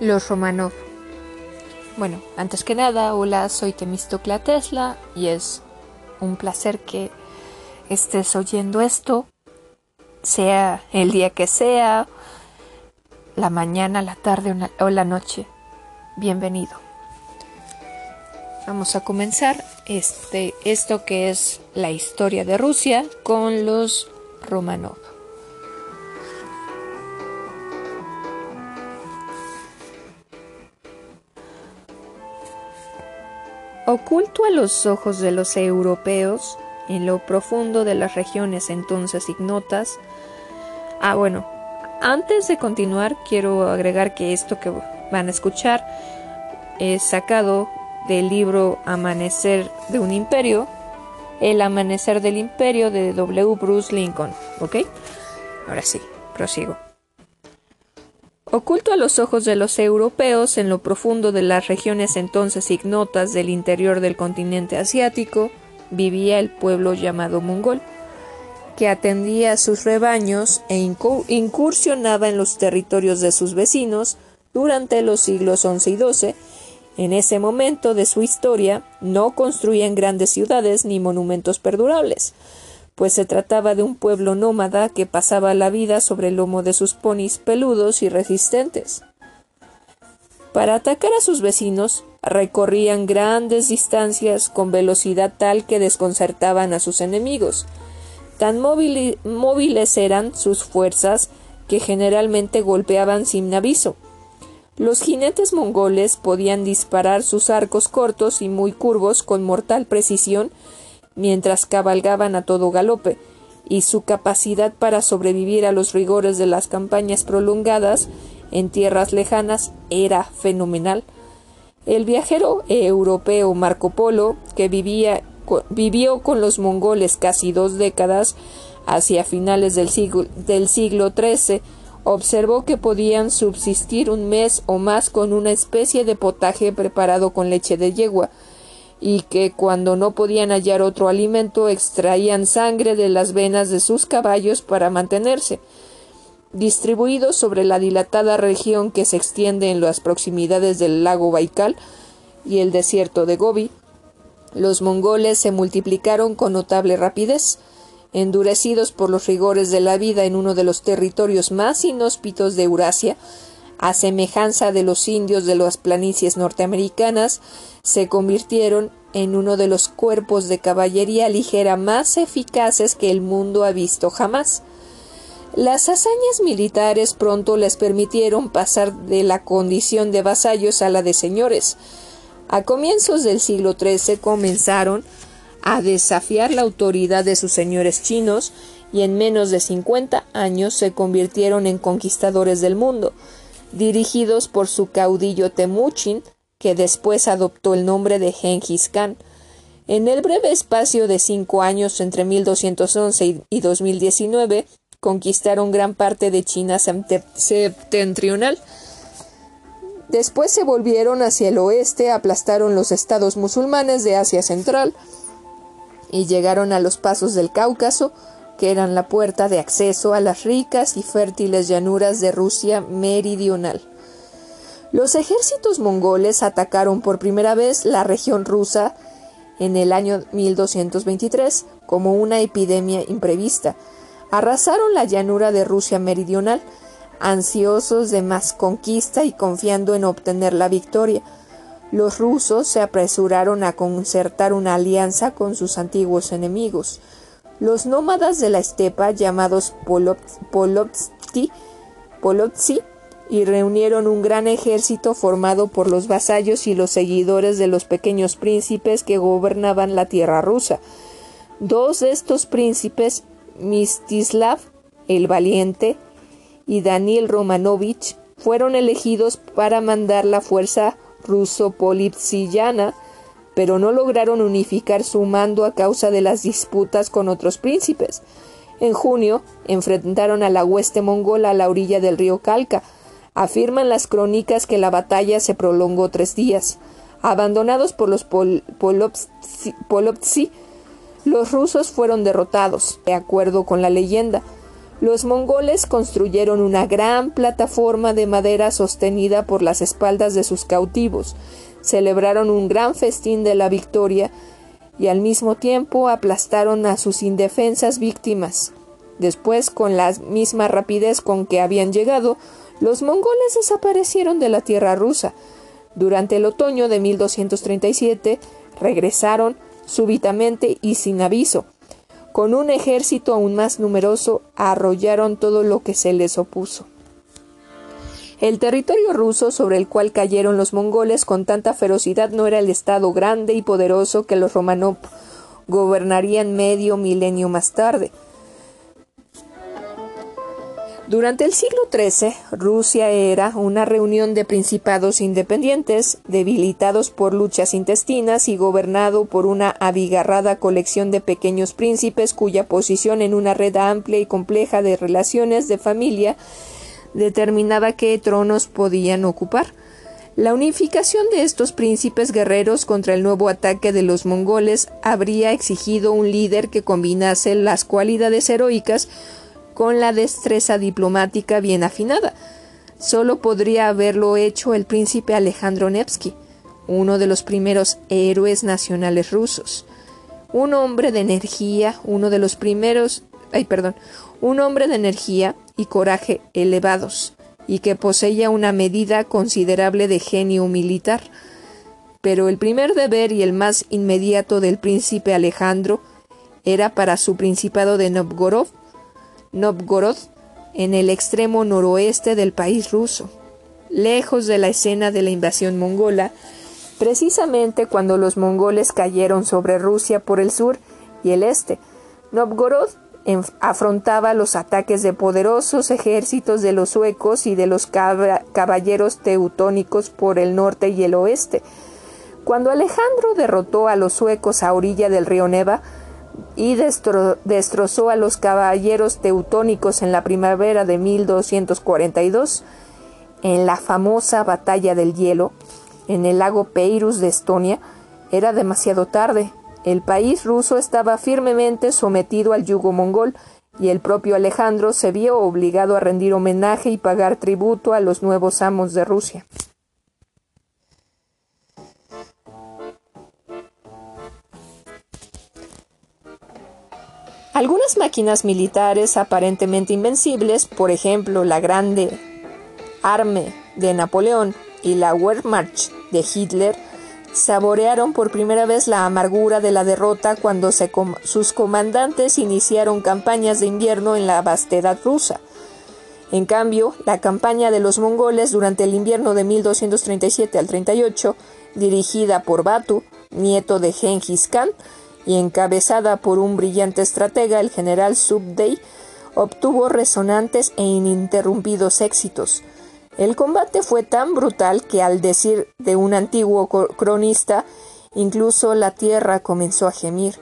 Los Romanov. Bueno, antes que nada, hola, soy Temistocla Tesla y es un placer que estés oyendo esto, sea el día que sea, la mañana, la tarde o la noche. Bienvenido. Vamos a comenzar este, esto que es la historia de Rusia con los Romanov. Oculto a los ojos de los europeos, en lo profundo de las regiones entonces ignotas. Ah, bueno, antes de continuar, quiero agregar que esto que van a escuchar es sacado del libro Amanecer de un Imperio, El Amanecer del Imperio de W. Bruce Lincoln. ¿Ok? Ahora sí, prosigo. Oculto a los ojos de los europeos en lo profundo de las regiones entonces ignotas del interior del continente asiático, vivía el pueblo llamado mongol, que atendía a sus rebaños e incursionaba en los territorios de sus vecinos durante los siglos XI y XII. En ese momento de su historia no construían grandes ciudades ni monumentos perdurables pues se trataba de un pueblo nómada que pasaba la vida sobre el lomo de sus ponis peludos y resistentes. Para atacar a sus vecinos, recorrían grandes distancias con velocidad tal que desconcertaban a sus enemigos. Tan móviles eran sus fuerzas que generalmente golpeaban sin aviso. Los jinetes mongoles podían disparar sus arcos cortos y muy curvos con mortal precisión mientras cabalgaban a todo galope, y su capacidad para sobrevivir a los rigores de las campañas prolongadas en tierras lejanas era fenomenal. El viajero europeo Marco Polo, que vivía, vivió con los mongoles casi dos décadas, hacia finales del siglo, del siglo XIII, observó que podían subsistir un mes o más con una especie de potaje preparado con leche de yegua, y que cuando no podían hallar otro alimento extraían sangre de las venas de sus caballos para mantenerse. Distribuidos sobre la dilatada región que se extiende en las proximidades del lago Baikal y el desierto de Gobi, los mongoles se multiplicaron con notable rapidez, endurecidos por los rigores de la vida en uno de los territorios más inhóspitos de Eurasia, a semejanza de los indios de las planicies norteamericanas, se convirtieron en uno de los cuerpos de caballería ligera más eficaces que el mundo ha visto jamás. Las hazañas militares pronto les permitieron pasar de la condición de vasallos a la de señores. A comienzos del siglo XIII comenzaron a desafiar la autoridad de sus señores chinos y en menos de cincuenta años se convirtieron en conquistadores del mundo dirigidos por su caudillo Temuchin, que después adoptó el nombre de Genghis Khan. En el breve espacio de cinco años entre 1211 y 2019, conquistaron gran parte de China septentrional. Después se volvieron hacia el oeste, aplastaron los estados musulmanes de Asia Central y llegaron a los pasos del Cáucaso, que eran la puerta de acceso a las ricas y fértiles llanuras de Rusia meridional. Los ejércitos mongoles atacaron por primera vez la región rusa en el año 1223 como una epidemia imprevista. Arrasaron la llanura de Rusia meridional, ansiosos de más conquista y confiando en obtener la victoria. Los rusos se apresuraron a concertar una alianza con sus antiguos enemigos. Los nómadas de la estepa, llamados Polovtsi, y reunieron un gran ejército formado por los vasallos y los seguidores de los pequeños príncipes que gobernaban la tierra rusa. Dos de estos príncipes, Mistislav el Valiente y Daniel Romanovich, fueron elegidos para mandar la fuerza ruso-polipsillana pero no lograron unificar su mando a causa de las disputas con otros príncipes. En junio enfrentaron a la hueste mongola a la orilla del río Kalka. Afirman las crónicas que la batalla se prolongó tres días. Abandonados por los Polovtsi, los rusos fueron derrotados, de acuerdo con la leyenda. Los mongoles construyeron una gran plataforma de madera sostenida por las espaldas de sus cautivos, celebraron un gran festín de la victoria y al mismo tiempo aplastaron a sus indefensas víctimas. Después, con la misma rapidez con que habían llegado, los mongoles desaparecieron de la tierra rusa. Durante el otoño de 1237 regresaron súbitamente y sin aviso. Con un ejército aún más numeroso arrollaron todo lo que se les opuso. El territorio ruso sobre el cual cayeron los mongoles con tanta ferocidad no era el estado grande y poderoso que los Romanov gobernarían medio milenio más tarde. Durante el siglo XIII, Rusia era una reunión de principados independientes, debilitados por luchas intestinas y gobernado por una abigarrada colección de pequeños príncipes cuya posición en una red amplia y compleja de relaciones de familia determinaba qué tronos podían ocupar. La unificación de estos príncipes guerreros contra el nuevo ataque de los mongoles habría exigido un líder que combinase las cualidades heroicas con la destreza diplomática bien afinada. Solo podría haberlo hecho el príncipe Alejandro Nevsky, uno de los primeros héroes nacionales rusos. Un hombre de energía, uno de los primeros, ay, perdón, un hombre de energía y coraje elevados, y que poseía una medida considerable de genio militar. Pero el primer deber y el más inmediato del príncipe Alejandro era para su principado de Novgorod Novgorod, en el extremo noroeste del país ruso, lejos de la escena de la invasión mongola, precisamente cuando los mongoles cayeron sobre Rusia por el sur y el este. Novgorod afrontaba los ataques de poderosos ejércitos de los suecos y de los caballeros teutónicos por el norte y el oeste. Cuando Alejandro derrotó a los suecos a orilla del río Neva, y destrozó a los caballeros teutónicos en la primavera de 1242, en la famosa batalla del hielo, en el lago Peirus de Estonia, era demasiado tarde. El país ruso estaba firmemente sometido al yugo mongol y el propio Alejandro se vio obligado a rendir homenaje y pagar tributo a los nuevos amos de Rusia. Algunas máquinas militares aparentemente invencibles, por ejemplo la Grande Arme de Napoleón y la Wehrmacht de Hitler, saborearon por primera vez la amargura de la derrota cuando sus comandantes iniciaron campañas de invierno en la vastedad rusa. En cambio, la campaña de los mongoles durante el invierno de 1237 al 38, dirigida por Batu, nieto de Genghis Khan, y encabezada por un brillante estratega, el general Subday, obtuvo resonantes e ininterrumpidos éxitos. El combate fue tan brutal que, al decir de un antiguo cronista, incluso la tierra comenzó a gemir.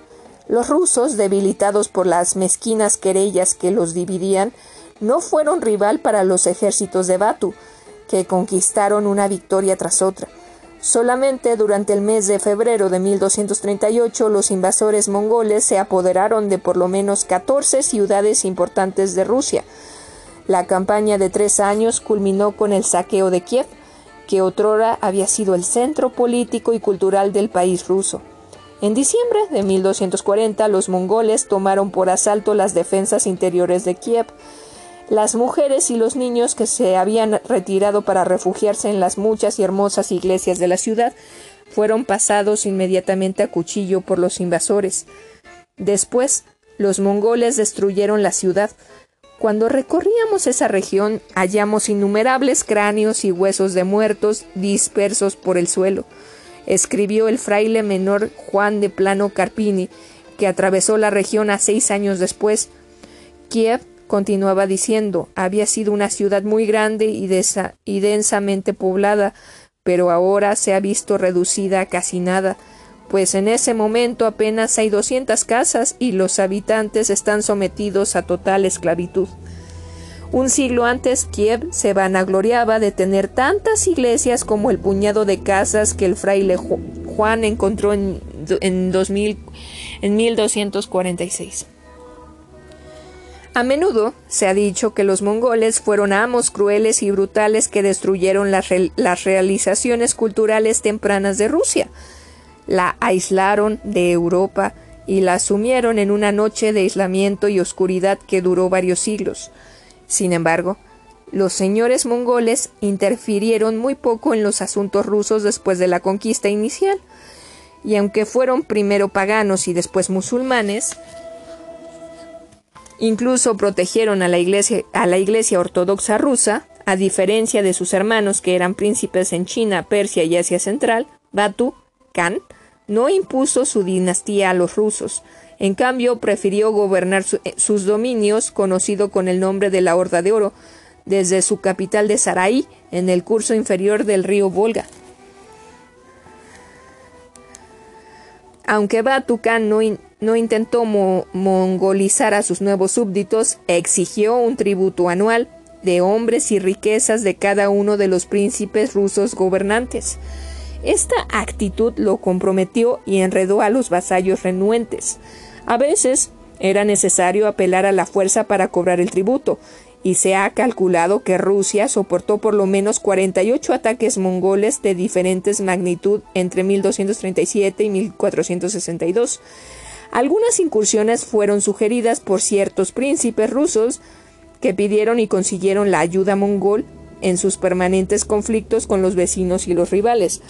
Los rusos, debilitados por las mezquinas querellas que los dividían, no fueron rival para los ejércitos de Batu, que conquistaron una victoria tras otra. Solamente durante el mes de febrero de 1238 los invasores mongoles se apoderaron de por lo menos 14 ciudades importantes de Rusia. La campaña de tres años culminó con el saqueo de Kiev, que otrora había sido el centro político y cultural del país ruso. En diciembre de 1240 los mongoles tomaron por asalto las defensas interiores de Kiev, las mujeres y los niños que se habían retirado para refugiarse en las muchas y hermosas iglesias de la ciudad fueron pasados inmediatamente a cuchillo por los invasores. Después, los mongoles destruyeron la ciudad. Cuando recorríamos esa región hallamos innumerables cráneos y huesos de muertos dispersos por el suelo, escribió el fraile menor Juan de Plano Carpini, que atravesó la región a seis años después. Kiev Continuaba diciendo, había sido una ciudad muy grande y, y densamente poblada, pero ahora se ha visto reducida a casi nada, pues en ese momento apenas hay doscientas casas y los habitantes están sometidos a total esclavitud. Un siglo antes, Kiev se vanagloriaba de tener tantas iglesias como el puñado de casas que el fraile Juan encontró en, en, 2000, en 1246. A menudo se ha dicho que los mongoles fueron amos crueles y brutales que destruyeron las, realizaciones culturales tempranas de Rusia, la aislaron de Europa y la sumieron en una noche de aislamiento y oscuridad que duró varios siglos. Sin embargo, los señores mongoles interfirieron muy poco en los asuntos rusos después de la conquista inicial, y aunque fueron primero paganos y después musulmanes, Incluso protegieron a la iglesia, a la iglesia ortodoxa rusa, a diferencia de sus hermanos que eran príncipes en China, Persia y Asia Central, Batu Khan no impuso su dinastía a los rusos. En cambio, prefirió gobernar eh, sus dominios, conocido con el nombre de la Horda de Oro, desde su capital de Sarai, en el curso inferior del río Volga. Aunque Batu Khan no, no intentó mongolizar a sus nuevos súbditos, exigió un tributo anual de hombres y riquezas de cada uno de los príncipes rusos gobernantes. Esta actitud lo comprometió y enredó a los vasallos renuentes. A veces era necesario apelar a la fuerza para cobrar el tributo, y se ha calculado que Rusia soportó por lo menos 48 ataques mongoles de diferentes magnitud entre 1237 y 1462. Algunas incursiones fueron sugeridas por ciertos príncipes rusos que pidieron y consiguieron la ayuda mongol en sus permanentes conflictos con los vecinos y los rivales.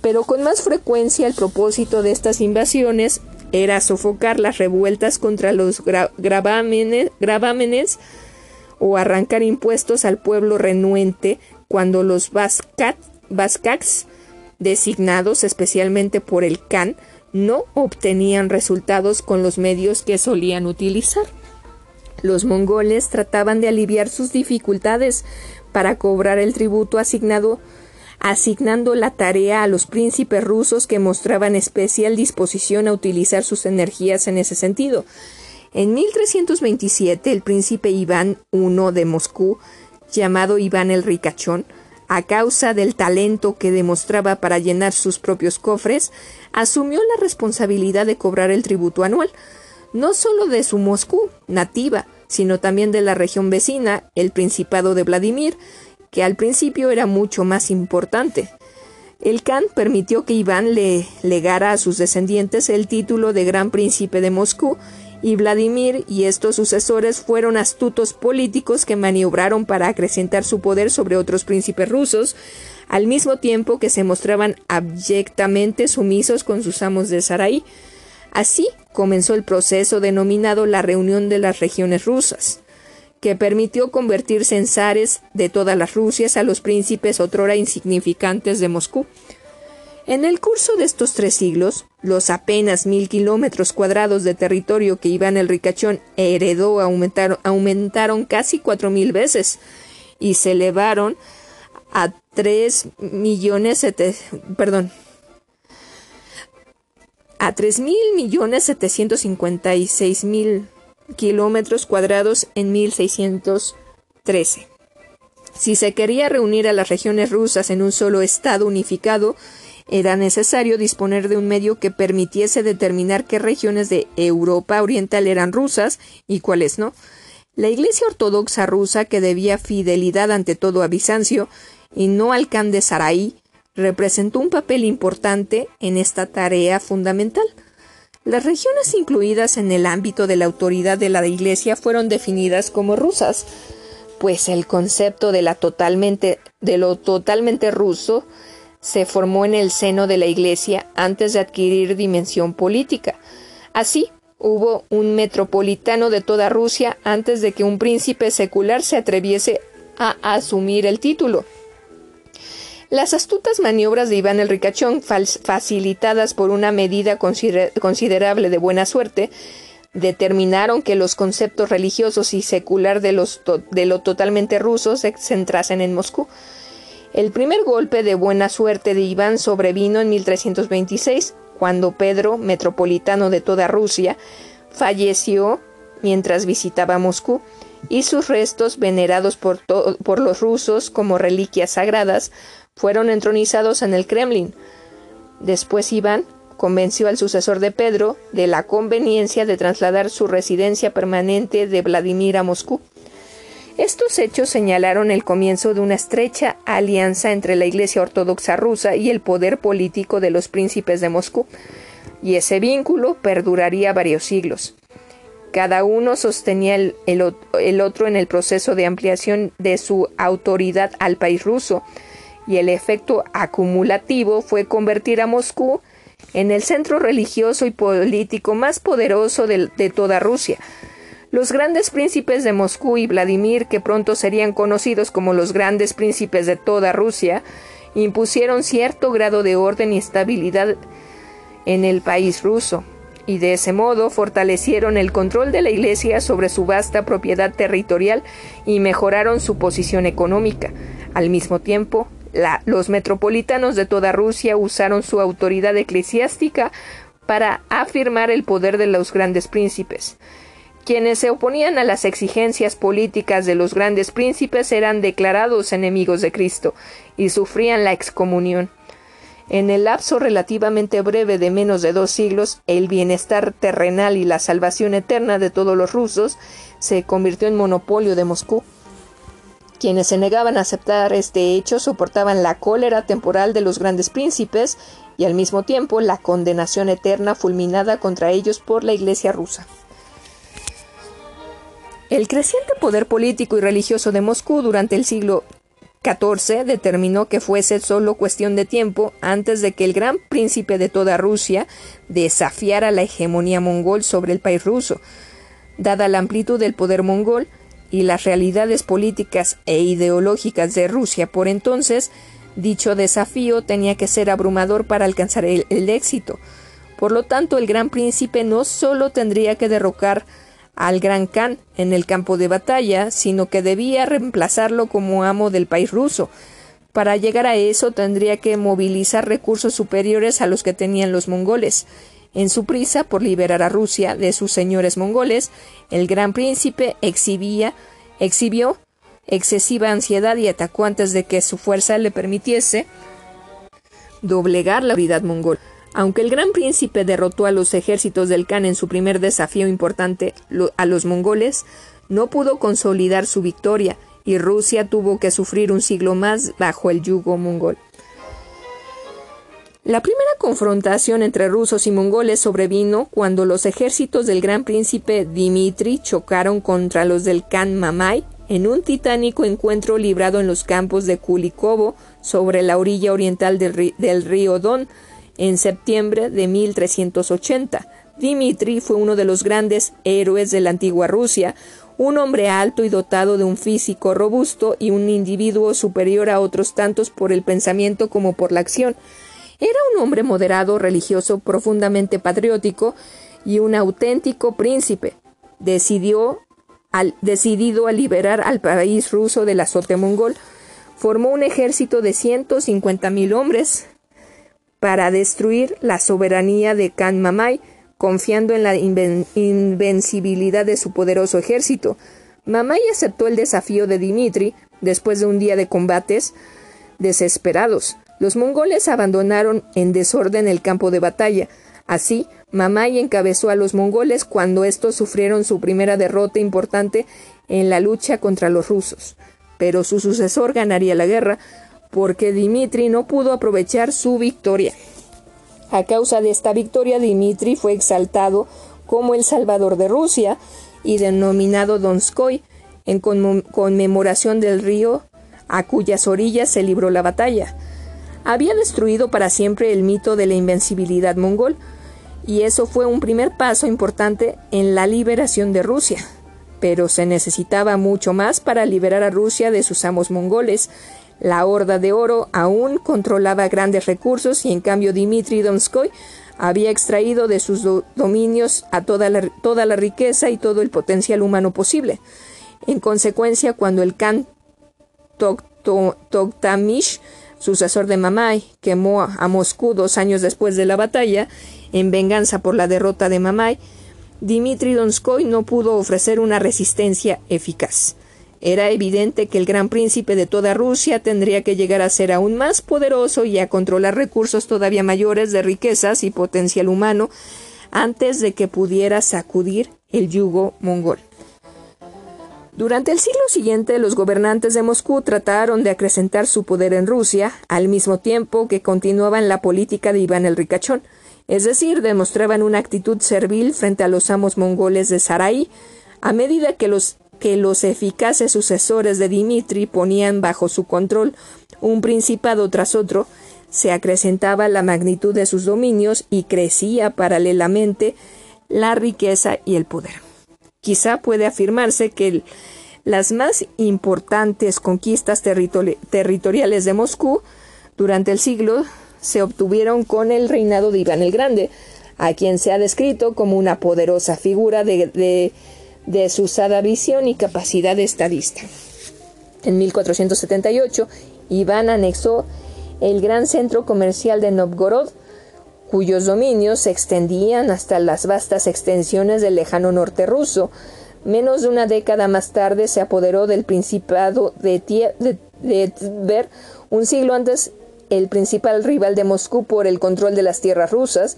Pero con más frecuencia el propósito de estas invasiones era sofocar las revueltas contra los gravámenes, o arrancar impuestos al pueblo renuente cuando los vascats, designados especialmente por el Khan, no obtenían resultados con los medios que solían utilizar. Los mongoles trataban de aliviar sus dificultades para cobrar el tributo asignado asignando la tarea a los príncipes rusos que mostraban especial disposición a utilizar sus energías en ese sentido. En 1327 el príncipe Iván I de Moscú, llamado Iván el Ricachón, a causa del talento que demostraba para llenar sus propios cofres, asumió la responsabilidad de cobrar el tributo anual, no solo de su Moscú nativa, sino también de la región vecina, el Principado de Vladimir, que al principio era mucho más importante. El Khan permitió que Iván le legara a sus descendientes el título de Gran Príncipe de Moscú y Vladimir y estos sucesores fueron astutos políticos que maniobraron para acrecentar su poder sobre otros príncipes rusos, al mismo tiempo que se mostraban abyectamente sumisos con sus amos de Sarai. Así comenzó el proceso denominado la reunión de las regiones rusas, que permitió convertirse en zares de todas las Rusias a los príncipes otrora insignificantes de Moscú. En el curso de estos tres siglos, los apenas mil kilómetros cuadrados de territorio que Iván el Ricachón heredó aumentaron, aumentaron casi cuatro mil veces y se elevaron a tres millones perdón a tres mil millones setecientos cincuenta y seis mil kilómetros cuadrados en 1613. Si se quería reunir a las regiones rusas en un solo estado unificado, era necesario disponer de un medio que permitiese determinar qué regiones de Europa Oriental eran rusas y cuáles no. La Iglesia Ortodoxa rusa, que debía fidelidad ante todo a Bizancio y no al Khan de Sarai, representó un papel importante en esta tarea fundamental. Las regiones incluidas en el ámbito de la autoridad de la Iglesia fueron definidas como rusas, pues el concepto de, lo totalmente ruso se formó en el seno de la Iglesia antes de adquirir dimensión política. Así, hubo un metropolitano de toda Rusia antes de que un príncipe secular se atreviese a asumir el título. Las astutas maniobras de Iván el Ricachón, facilitadas por una medida considerable de buena suerte, determinaron que los conceptos religiosos y secular de, los de lo totalmente ruso se centrasen en Moscú. El primer golpe de buena suerte de Iván sobrevino en 1326, cuando Pedro, metropolitano de toda Rusia, falleció mientras visitaba Moscú, y sus restos, venerados por, por los rusos como reliquias sagradas, fueron entronizados en el Kremlin. Después Iván convenció al sucesor de Pedro de la conveniencia de trasladar su residencia permanente de Vladimir a Moscú. Estos hechos señalaron el comienzo de una estrecha alianza entre la Iglesia Ortodoxa rusa y el poder político de los príncipes de Moscú, y ese vínculo perduraría varios siglos. Cada uno sostenía el, otro en el proceso de ampliación de su autoridad al país ruso, y el efecto acumulativo fue convertir a Moscú en el centro religioso y político más poderoso de toda Rusia, los grandes príncipes de Moscú y Vladimir, que pronto serían conocidos como los grandes príncipes de toda Rusia, impusieron cierto grado de orden y estabilidad en el país ruso, y de ese modo fortalecieron el control de la Iglesia sobre su vasta propiedad territorial y mejoraron su posición económica. Al mismo tiempo, los metropolitanos de toda Rusia usaron su autoridad eclesiástica para afirmar el poder de los grandes príncipes. Quienes se oponían a las exigencias políticas de los grandes príncipes eran declarados enemigos de Cristo y sufrían la excomunión. En el lapso relativamente breve de menos de dos siglos, el bienestar terrenal y la salvación eterna de todos los rusos se convirtió en monopolio de Moscú. Quienes se negaban a aceptar este hecho soportaban la cólera temporal de los grandes príncipes y al mismo tiempo la condenación eterna fulminada contra ellos por la Iglesia rusa. El creciente poder político y religioso de Moscú durante el siglo XIV determinó que fuese solo cuestión de tiempo antes de que el gran príncipe de toda Rusia desafiara la hegemonía mongol sobre el país ruso. Dada la amplitud del poder mongol y las realidades políticas e ideológicas de Rusia por entonces, dicho desafío tenía que ser abrumador para alcanzar el, éxito. Por lo tanto, el gran príncipe no solo tendría que derrocar al Gran Khan en el campo de batalla, sino que debía reemplazarlo como amo del país ruso. Para llegar a eso tendría que movilizar recursos superiores a los que tenían los mongoles. En su prisa por liberar a Rusia de sus señores mongoles, el gran príncipe exhibía, exhibió excesiva ansiedad y atacó antes de que su fuerza le permitiese doblegar la autoridad mongol. Aunque el gran príncipe derrotó a los ejércitos del Khan en su primer desafío importante a los mongoles, no pudo consolidar su victoria y Rusia tuvo que sufrir un siglo más bajo el yugo mongol. La primera confrontación entre rusos y mongoles sobrevino cuando los ejércitos del gran príncipe Dimitri chocaron contra los del Khan Mamai en un titánico encuentro librado en los campos de Kulikovo sobre la orilla oriental del, río Don, en septiembre de 1380. Dimitri fue uno de los grandes héroes de la antigua Rusia, un hombre alto y dotado de un físico robusto y un individuo superior a otros tantos por el pensamiento como por la acción. Era un hombre moderado, religioso, profundamente patriótico y un auténtico príncipe. Decidió decidido a liberar al país ruso del azote mongol, formó un ejército de ciento mil hombres, para destruir la soberanía de Khan Mamai, confiando en la invencibilidad de su poderoso ejército. Mamai aceptó el desafío de Dimitri después de un día de combates desesperados. Los mongoles abandonaron en desorden el campo de batalla. Así, Mamai encabezó a los mongoles cuando estos sufrieron su primera derrota importante en la lucha contra los rusos. Pero su sucesor ganaría la guerra, porque Dimitri no pudo aprovechar su victoria. A causa de esta victoria, Dimitri fue exaltado como el Salvador de Rusia y denominado Donskoy, en conmemoración del río a cuyas orillas se libró la batalla. Había destruido para siempre el mito de la invencibilidad mongol, y eso fue un primer paso importante en la liberación de Rusia. Pero se necesitaba mucho más para liberar a Rusia de sus amos mongoles, la Horda de Oro aún controlaba grandes recursos y en cambio Dimitri Donskoy había extraído de sus dominios a toda la, toda la riqueza y todo el potencial humano posible. En consecuencia, cuando el Khan Toktamish, sucesor de Mamai, quemó a Moscú dos años después de la batalla, en venganza por la derrota de Mamai, Dimitri Donskoy no pudo ofrecer una resistencia eficaz. Era evidente que el gran príncipe de toda Rusia tendría que llegar a ser aún más poderoso y a controlar recursos todavía mayores de riquezas y potencial humano antes de que pudiera sacudir el yugo mongol. Durante el siglo siguiente, los gobernantes de Moscú trataron de acrecentar su poder en Rusia, al mismo tiempo que continuaban la política de Iván el Ricachón, es decir, demostraban una actitud servil frente a los amos mongoles de Sarai, a medida que los, que los eficaces sucesores de Dimitri ponían bajo su control un principado tras otro, se acrecentaba la magnitud de sus dominios y crecía paralelamente la riqueza y el poder. Quizá puede afirmarse que las más importantes conquistas territoriales de Moscú durante el siglo se obtuvieron con el reinado de Iván el Grande, a quien se ha descrito como una poderosa figura de, de, de susada visión y capacidad estadista. En 1478, Iván anexó el gran centro comercial de Novgorod, cuyos dominios se extendían hasta las vastas extensiones del lejano norte ruso. Menos de una década más tarde se apoderó del Principado de, Tver, un siglo antes el principal rival de Moscú por el control de las tierras rusas,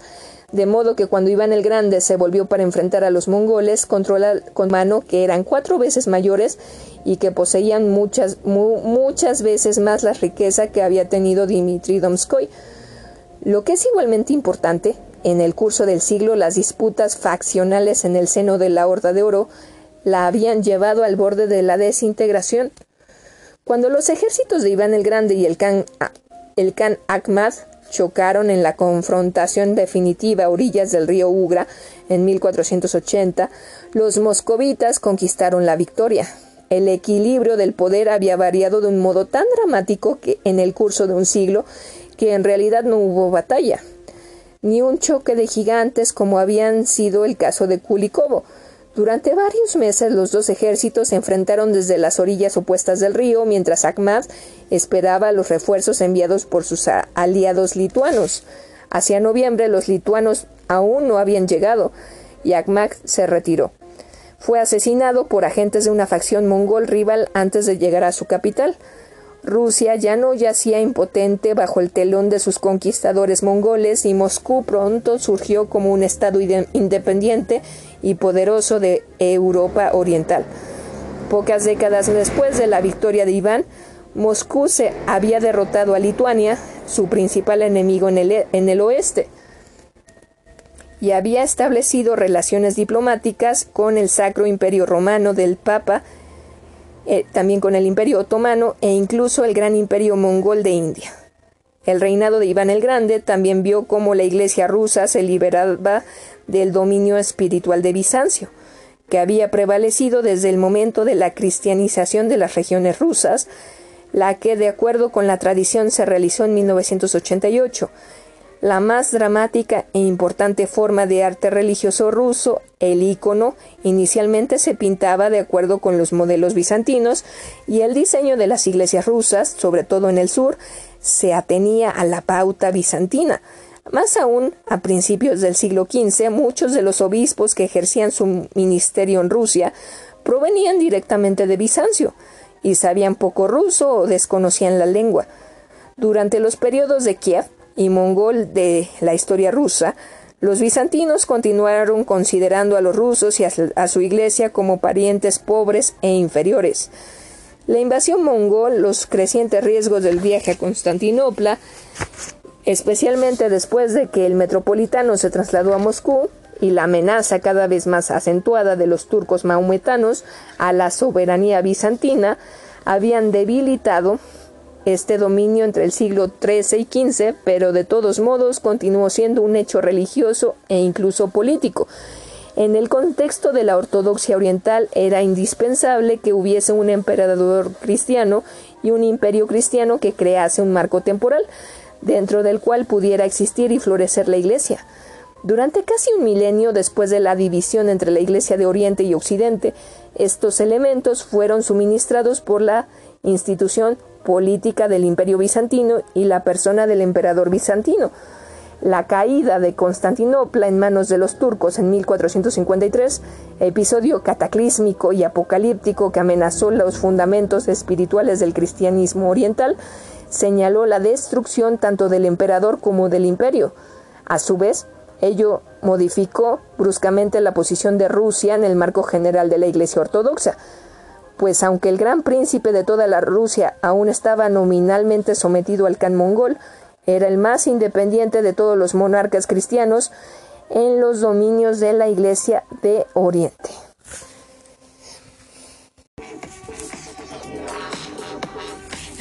de modo que cuando Iván el Grande se volvió para enfrentar a los mongoles, controla con mano que eran cuatro veces mayores y que poseían muchas, muchas veces más la riqueza que había tenido Dmitri Domskoy. Lo que es igualmente importante, en el curso del siglo las disputas faccionales en el seno de la Horda de Oro la habían llevado al borde de la desintegración. Cuando los ejércitos de Iván el Grande y el Khan, el Khan chocaron en la confrontación definitiva a orillas del río Ugra en 1480, los moscovitas conquistaron la victoria. El equilibrio del poder había variado de un modo tan dramático que en el curso de un siglo que en realidad no hubo batalla, ni un choque de gigantes como habían sido el caso de Kulikovo. Durante varios meses los dos ejércitos se enfrentaron desde las orillas opuestas del río, mientras Akhmad esperaba los refuerzos enviados por sus aliados lituanos. Hacia noviembre los lituanos aún no habían llegado y Akhmad se retiró. Fue asesinado por agentes de una facción mongol rival antes de llegar a su capital. Rusia ya no yacía impotente bajo el telón de sus conquistadores mongoles y Moscú pronto surgió como un estado independiente y poderoso de Europa Oriental. Pocas décadas después de la victoria de Iván, Moscú se había derrotado a Lituania, su principal enemigo en el, e, en el oeste, y había establecido relaciones diplomáticas con el Sacro Imperio Romano del Papa eh, también con el Imperio Otomano e incluso el Gran Imperio Mongol de India. El reinado de Iván el Grande también vio cómo la Iglesia rusa se liberaba del dominio espiritual de Bizancio, que había prevalecido desde el momento de la cristianización de las regiones rusas, la que, de acuerdo con la tradición, se realizó en 1988 la más dramática e importante forma de arte religioso ruso, el icono, inicialmente se pintaba de acuerdo con los modelos bizantinos y el diseño de las iglesias rusas, sobre todo en el sur, se atenía a la pauta bizantina. Más aún, a principios del siglo XV, muchos de los obispos que ejercían su ministerio en Rusia provenían directamente de Bizancio y sabían poco ruso o desconocían la lengua. Durante los periodos de Kiev, y mongol de la historia rusa, los bizantinos continuaron considerando a los rusos y a su iglesia como parientes pobres e inferiores. La invasión mongol, los crecientes riesgos del viaje a Constantinopla, especialmente después de que el metropolitano se trasladó a Moscú, y la amenaza cada vez más acentuada de los turcos maometanos a la soberanía bizantina, habían debilitado este dominio entre el siglo XIII y XV, pero de todos modos continuó siendo un hecho religioso e incluso político. En el contexto de la ortodoxia oriental era indispensable que hubiese un emperador cristiano y un imperio cristiano que crease un marco temporal, dentro del cual pudiera existir y florecer la Iglesia. Durante casi un milenio después de la división entre la Iglesia de Oriente y Occidente, estos elementos fueron suministrados por la institución política del imperio bizantino y la persona del emperador bizantino. la caída de Constantinopla en manos de los turcos en 1453, episodio cataclísmico y apocalíptico que amenazó los fundamentos espirituales del cristianismo oriental, señaló la destrucción tanto del emperador como del imperio. A su vez, ello modificó bruscamente la posición de Rusia en el marco general de la Iglesia Ortodoxa, pues aunque el gran príncipe de toda la Rusia aún estaba nominalmente sometido al Khan mongol, era el más independiente de todos los monarcas cristianos en los dominios de la Iglesia de Oriente.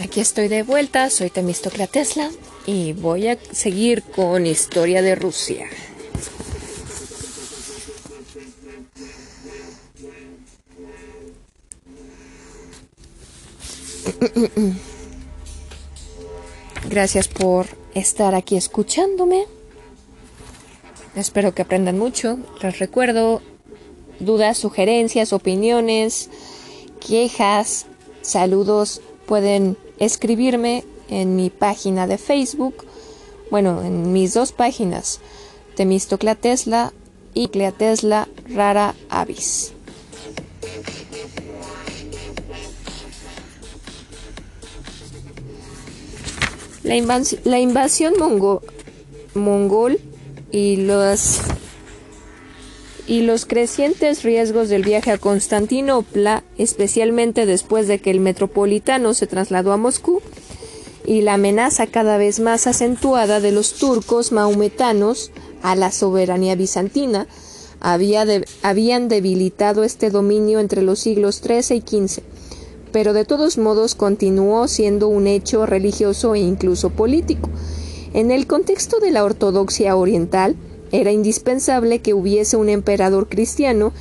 Aquí estoy de vuelta, soy Temistocla Tesla y voy a seguir con Historia de Rusia. Gracias por estar aquí escuchándome. Espero que aprendan mucho. Les recuerdo dudas, sugerencias, opiniones, quejas, saludos. Pueden escribirme en mi página de Facebook. Bueno, en mis dos páginas. Temistocla Tesla y Clea Tesla Rara Avis. La, invasión mongol y los, crecientes riesgos del viaje a Constantinopla, especialmente después de que el metropolitano se trasladó a Moscú, y la amenaza cada vez más acentuada de los turcos maometanos a la soberanía bizantina, habían debilitado este dominio entre los siglos XIII y XV pero de todos modos continuó siendo un hecho religioso e incluso político. En el contexto de la ortodoxia oriental, era indispensable que hubiese un emperador cristiano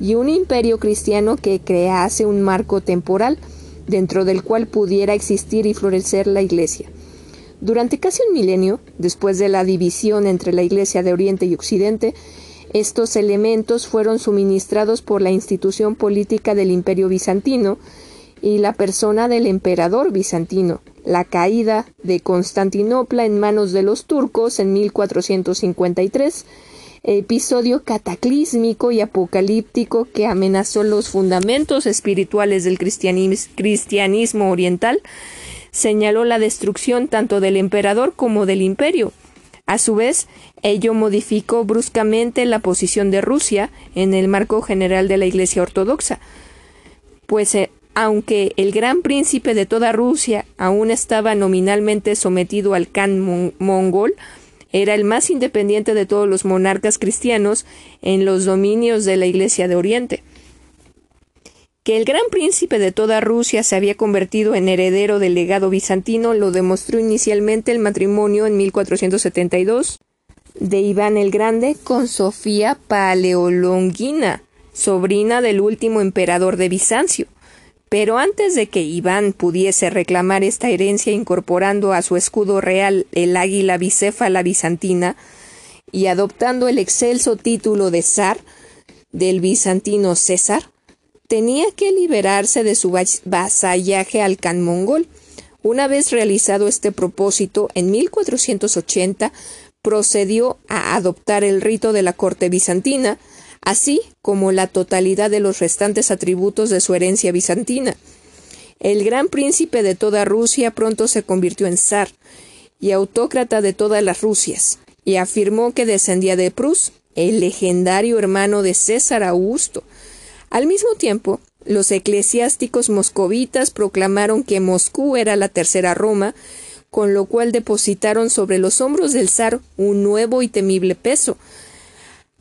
y un imperio cristiano que crease un marco temporal dentro del cual pudiera existir y florecer la Iglesia. Durante casi un milenio, después de la división entre la Iglesia de Oriente y Occidente, estos elementos fueron suministrados por la institución política del Imperio bizantino, y la persona del emperador bizantino, la caída de Constantinopla en manos de los turcos en 1453, episodio cataclísmico y apocalíptico que amenazó los fundamentos espirituales del cristianismo oriental, señaló la destrucción tanto del emperador como del imperio. A su vez, ello modificó bruscamente la posición de Rusia en el marco general de la Iglesia Ortodoxa, pues eh, aunque el gran príncipe de toda Rusia aún estaba nominalmente sometido al Khan mongol, era el más independiente de todos los monarcas cristianos en los dominios de la Iglesia de Oriente. Que el gran príncipe de toda Rusia se había convertido en heredero del legado bizantino lo demostró inicialmente el matrimonio en 1472 de Iván el Grande con Sofía Paleolongina, sobrina del último emperador de Bizancio. Pero antes de que Iván pudiese reclamar esta herencia incorporando a su escudo real el águila bicéfala bizantina y adoptando el excelso título de zar del bizantino César, tenía que liberarse de su vasallaje al can mongol. Una vez realizado este propósito, en 1480 procedió a adoptar el rito de la corte bizantina, así como la totalidad de los restantes atributos de su herencia bizantina. El gran príncipe de toda Rusia pronto se convirtió en zar y autócrata de todas las Rusias, y afirmó que descendía de Prus, el legendario hermano de César Augusto. Al mismo tiempo, los eclesiásticos moscovitas proclamaron que Moscú era la tercera Roma, con lo cual depositaron sobre los hombros del zar un nuevo y temible peso,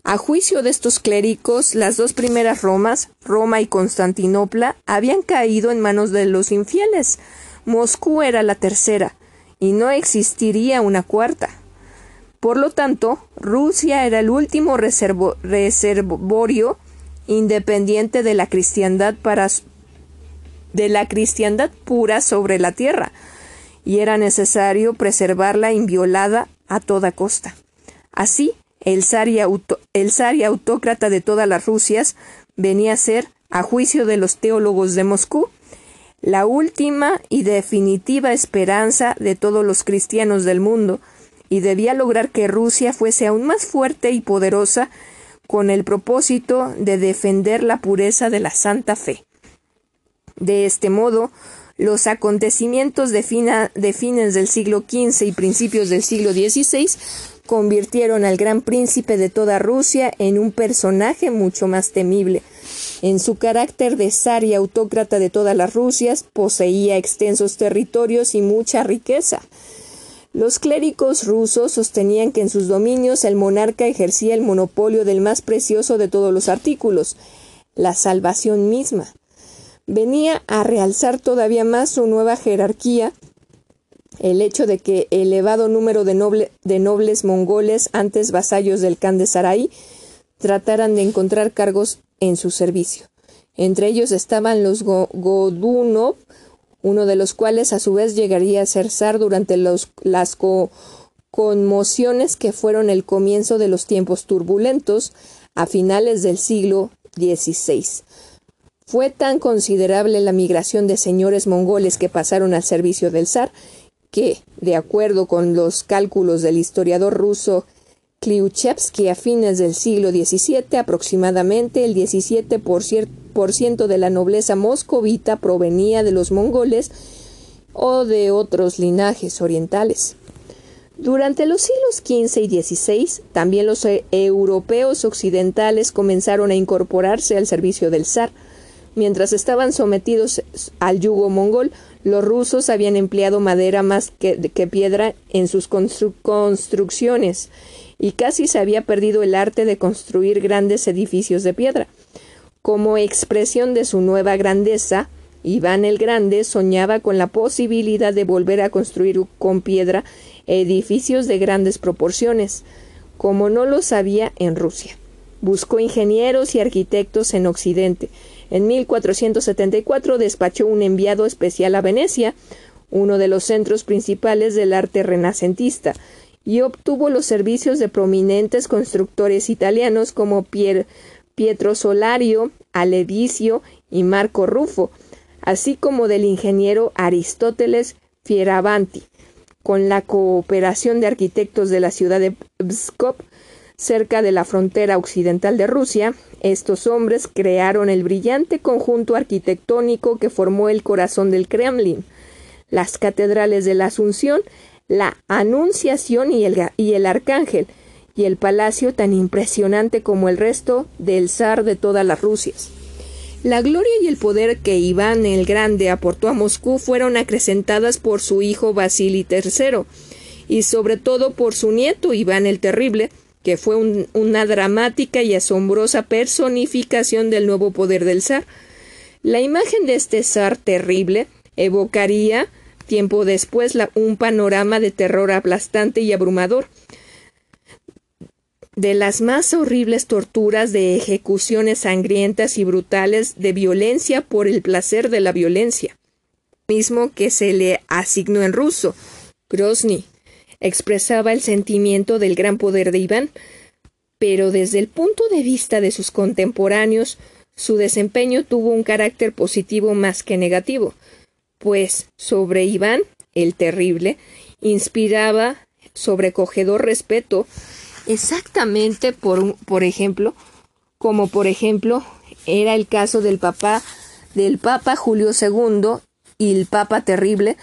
a juicio de estos clérigos, las dos primeras Romas, Roma y Constantinopla, habían caído en manos de los infieles. Moscú era la tercera, y no existiría una cuarta. Por lo tanto, Rusia era el último reservorio independiente de la cristiandad para de la cristiandad pura sobre la tierra, y era necesario preservarla inviolada a toda costa. Así, el zar, y autócrata de todas las Rusias venía a ser, a juicio de los teólogos de Moscú, la última y definitiva esperanza de todos los cristianos del mundo, y debía lograr que Rusia fuese aún más fuerte y poderosa con el propósito de defender la pureza de la Santa Fe. De este modo, los acontecimientos de, fines del siglo XV y principios del siglo XVI convirtieron al gran príncipe de toda Rusia en un personaje mucho más temible. En su carácter de zar y autócrata de todas las Rusias, poseía extensos territorios y mucha riqueza. Los clérigos rusos sostenían que en sus dominios el monarca ejercía el monopolio del más precioso de todos los artículos, la salvación misma. Venía a realzar todavía más su nueva jerarquía el hecho de que el elevado número de, nobles mongoles, antes vasallos del Khan de Sarai, trataran de encontrar cargos en su servicio. Entre ellos estaban los Godunov, uno de los cuales a su vez llegaría a ser zar durante las conmociones que fueron el comienzo de los tiempos turbulentos a finales del siglo XVI. Fue tan considerable la migración de señores mongoles que pasaron al servicio del zar que, de acuerdo con los cálculos del historiador ruso Kliuchevsky a fines del siglo XVII, aproximadamente el 17% de la nobleza moscovita provenía de los mongoles o de otros linajes orientales. Durante los siglos XV y XVI, también los e-, europeos occidentales comenzaron a incorporarse al servicio del zar. Mientras estaban sometidos al yugo mongol, los rusos habían empleado madera más que, piedra en sus construcciones y casi se había perdido el arte de construir grandes edificios de piedra. Como expresión de su nueva grandeza, Iván el Grande soñaba con la posibilidad de volver a construir con piedra edificios de grandes proporciones, como no lo sabía en Rusia. Buscó ingenieros y arquitectos en Occidente. En 1474 despachó un enviado especial a Venecia, uno de los centros principales del arte renacentista, y obtuvo los servicios de prominentes constructores italianos como Pietro Solario, Alevicio y Marco Rufo, así como del ingeniero Aristóteles Fierravanti. Con la cooperación de arquitectos de la ciudad de Pskov, cerca de la frontera occidental de Rusia, estos hombres crearon el brillante conjunto arquitectónico que formó el corazón del Kremlin, las catedrales de la Asunción la Anunciación y el, Arcángel, y el palacio tan impresionante como el resto del zar de todas las Rusias. La gloria y el poder que Iván el Grande aportó a Moscú fueron acrecentadas por su hijo Vasily III y sobre todo por su nieto Iván el Terrible, que fue una dramática y asombrosa personificación del nuevo poder del zar. La imagen de este zar terrible evocaría Tiempo después, un panorama de terror aplastante y abrumador. De las más horribles torturas, de ejecuciones sangrientas y brutales, de violencia por el placer de la violencia. Mismo que se le asignó en ruso. Grozny expresaba el sentimiento del gran poder de Iván, pero desde el punto de vista de sus contemporáneos, su desempeño tuvo un carácter positivo más que negativo pues sobre Iván el Terrible inspiraba sobrecogedor respeto exactamente por, por ejemplo, como por ejemplo era el caso del papá del Papa Julio II y el Papa Terrible,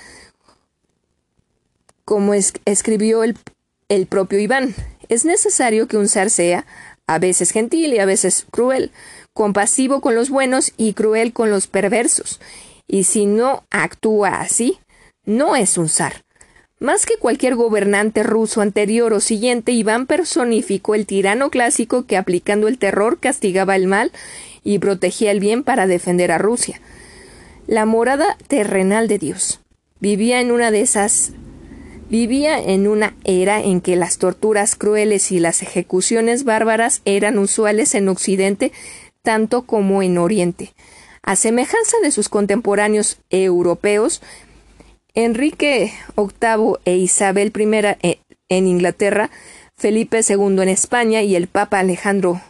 como escribió el, el propio Iván. Es necesario que un zar sea, a veces gentil y a veces cruel, compasivo con los buenos y cruel con los perversos, y si no actúa así, no es un zar. Más que cualquier gobernante ruso anterior o siguiente, Iván personificó el tirano clásico que aplicando el terror castigaba el mal y protegía el bien para defender a Rusia. La morada terrenal de Dios. Vivía en una de esas vivía en una era en que las torturas crueles y las ejecuciones bárbaras eran usuales en Occidente tanto como en Oriente. A semejanza de sus contemporáneos europeos, Enrique VIII e Isabel I eh, en Inglaterra, Felipe II en España y el Papa Alejandro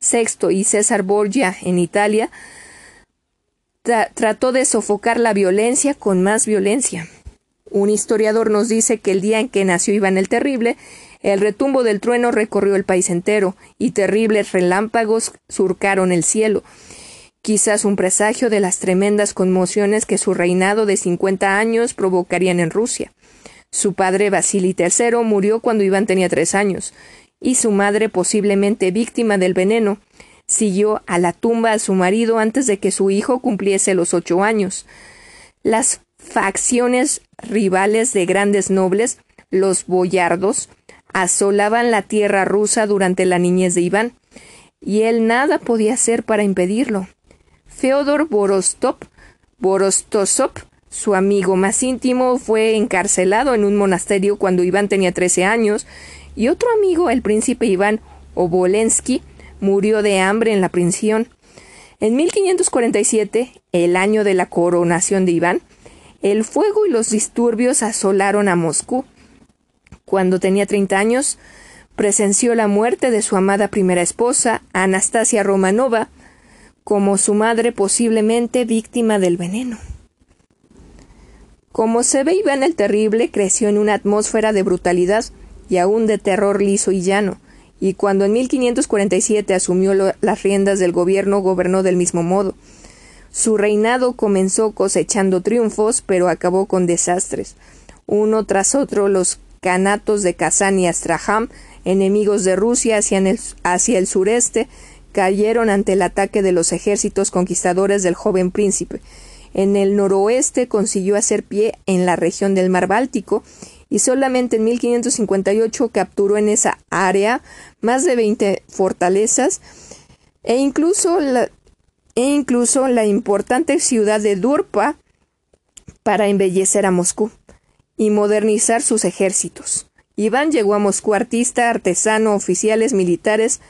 VI y César Borgia en Italia, trató de sofocar la violencia con más violencia. Un historiador nos dice que el día en que nació Iván el Terrible, el retumbo del trueno recorrió el país entero, y terribles relámpagos surcaron el cielo. Quizás un presagio de las tremendas conmociones que su reinado de cincuenta años provocarían en Rusia. Su padre Vasily III murió cuando Iván tenía tres años, y su madre, posiblemente víctima del veneno, siguió a la tumba a su marido antes de que su hijo cumpliese los ocho años. Las facciones rivales de grandes nobles, los boyardos, asolaban la tierra rusa durante la niñez de Iván, y él nada podía hacer para impedirlo. Feodor Borostov, Borostosov, su amigo más íntimo, fue encarcelado en un monasterio cuando Iván tenía trece años, y otro amigo, el príncipe Iván Obolensky, murió de hambre en la prisión. En 1547, el año de la coronación de Iván, el fuego y los disturbios asolaron a Moscú. Cuando tenía treinta años, presenció la muerte de su amada primera esposa, Anastasia Romanova, como su madre posiblemente víctima del veneno. Como se ve, Iván el Terrible creció en una atmósfera de brutalidad y aún de terror liso y llano, y cuando en 1547 asumió las riendas del gobierno gobernó del mismo modo. Su reinado comenzó cosechando triunfos, pero acabó con desastres. Uno tras otro, los canatos de Kazán y Astraham, enemigos de Rusia hacia el, hacia el sureste, cayeron ante el ataque de los ejércitos conquistadores del joven príncipe. En el noroeste consiguió hacer pie en la región del mar Báltico y solamente en 1558 capturó en esa área más de 20 fortalezas e incluso la, e incluso la importante ciudad de Durpa para embellecer a Moscú y modernizar sus ejércitos. Iván llegó a Moscú artista, artesano, oficiales militares.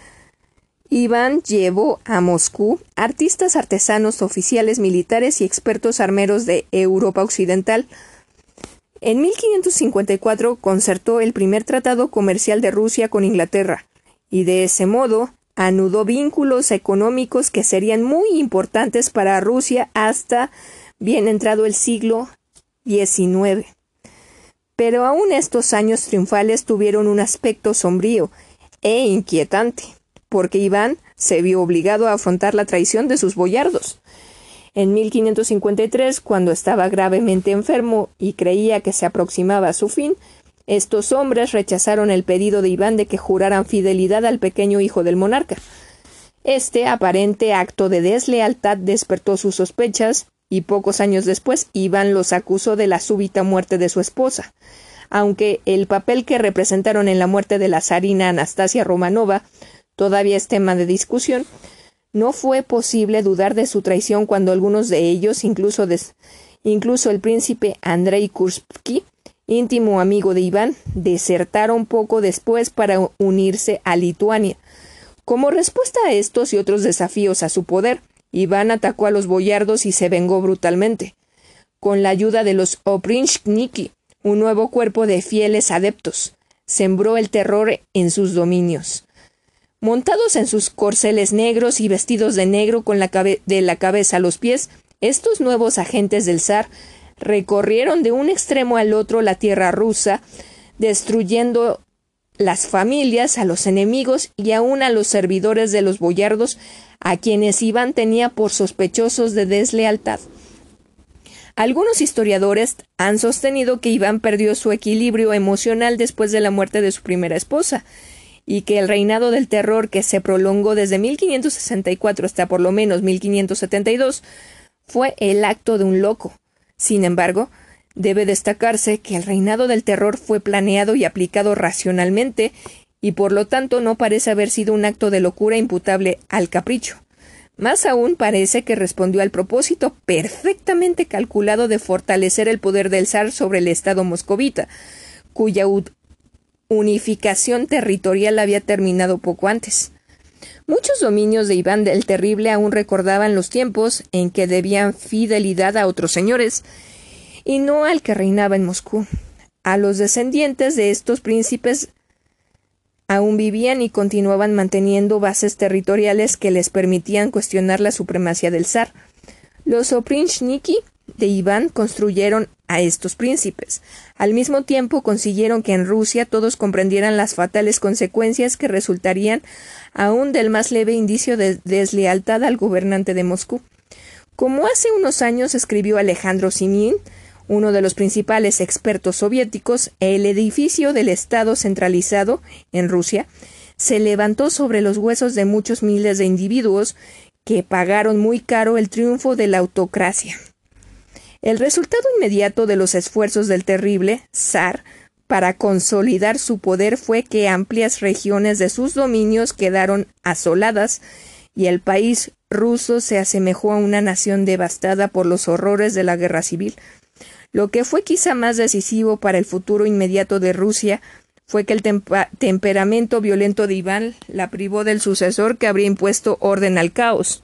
Iván llevó a Moscú artistas, artesanos, oficiales militares y expertos armeros de Europa Occidental. En 1554 concertó el primer tratado comercial de Rusia con Inglaterra, y de ese modo anudó vínculos económicos que serían muy importantes para Rusia hasta bien entrado el siglo XIX. Pero aún estos años triunfales tuvieron un aspecto sombrío e inquietante, porque Iván se vio obligado a afrontar la traición de sus boyardos. En 1553, cuando estaba gravemente enfermo y creía que se aproximaba a su fin, estos hombres rechazaron el pedido de Iván de que juraran fidelidad al pequeño hijo del monarca. Este aparente acto de deslealtad despertó sus sospechas y pocos años después Iván los acusó de la súbita muerte de su esposa. Aunque el papel que representaron en la muerte de la zarina Anastasia Romanova todavía es tema de discusión, no fue posible dudar de su traición cuando algunos de ellos, incluso, incluso el príncipe Andrei Kursky, íntimo amigo de Iván, desertaron poco después para unirse a Lituania. Como respuesta a estos y otros desafíos a su poder, Iván atacó a los boyardos y se vengó brutalmente. Con la ayuda de los Oprinchki, un nuevo cuerpo de fieles adeptos, sembró el terror en sus dominios. Montados en sus corceles negros y vestidos de negro con la de la cabeza a los pies, estos nuevos agentes del zar recorrieron de un extremo al otro la tierra rusa, destruyendo las familias, a los enemigos y aun a los servidores de los boyardos, a quienes Iván tenía por sospechosos de deslealtad. Algunos historiadores han sostenido que Iván perdió su equilibrio emocional después de la muerte de su primera esposa, y que el reinado del terror que se prolongó desde 1564 hasta por lo menos 1572 fue el acto de un loco, sin embargo, debe destacarse que el reinado del terror fue planeado y aplicado racionalmente y por lo tanto no parece haber sido un acto de locura imputable al capricho. Más aún parece que respondió al propósito perfectamente calculado de fortalecer el poder del zar sobre el Estado moscovita, cuya unificación territorial había terminado poco antes. Muchos dominios de Iván el Terrible aún recordaban los tiempos en que debían fidelidad a otros señores, y no al que reinaba en Moscú. A los descendientes de estos príncipes aún vivían y continuaban manteniendo bases territoriales que les permitían cuestionar la supremacía del zar. Los Oprinchniki de Iván construyeron a estos príncipes. Al mismo tiempo consiguieron que en Rusia todos comprendieran las fatales consecuencias que resultarían aún del más leve indicio de deslealtad al gobernante de Moscú. Como hace unos años escribió Alejandro Simin, uno de los principales expertos soviéticos, el edificio del Estado centralizado en Rusia se levantó sobre los huesos de muchos miles de individuos que pagaron muy caro el triunfo de la autocracia. El resultado inmediato de los esfuerzos del terrible zar para consolidar su poder fue que amplias regiones de sus dominios quedaron asoladas y el país ruso se asemejó a una nación devastada por los horrores de la guerra civil. Lo que fue quizá más decisivo para el futuro inmediato de Rusia fue que el temperamento violento de Iván la privó del sucesor que habría impuesto orden al caos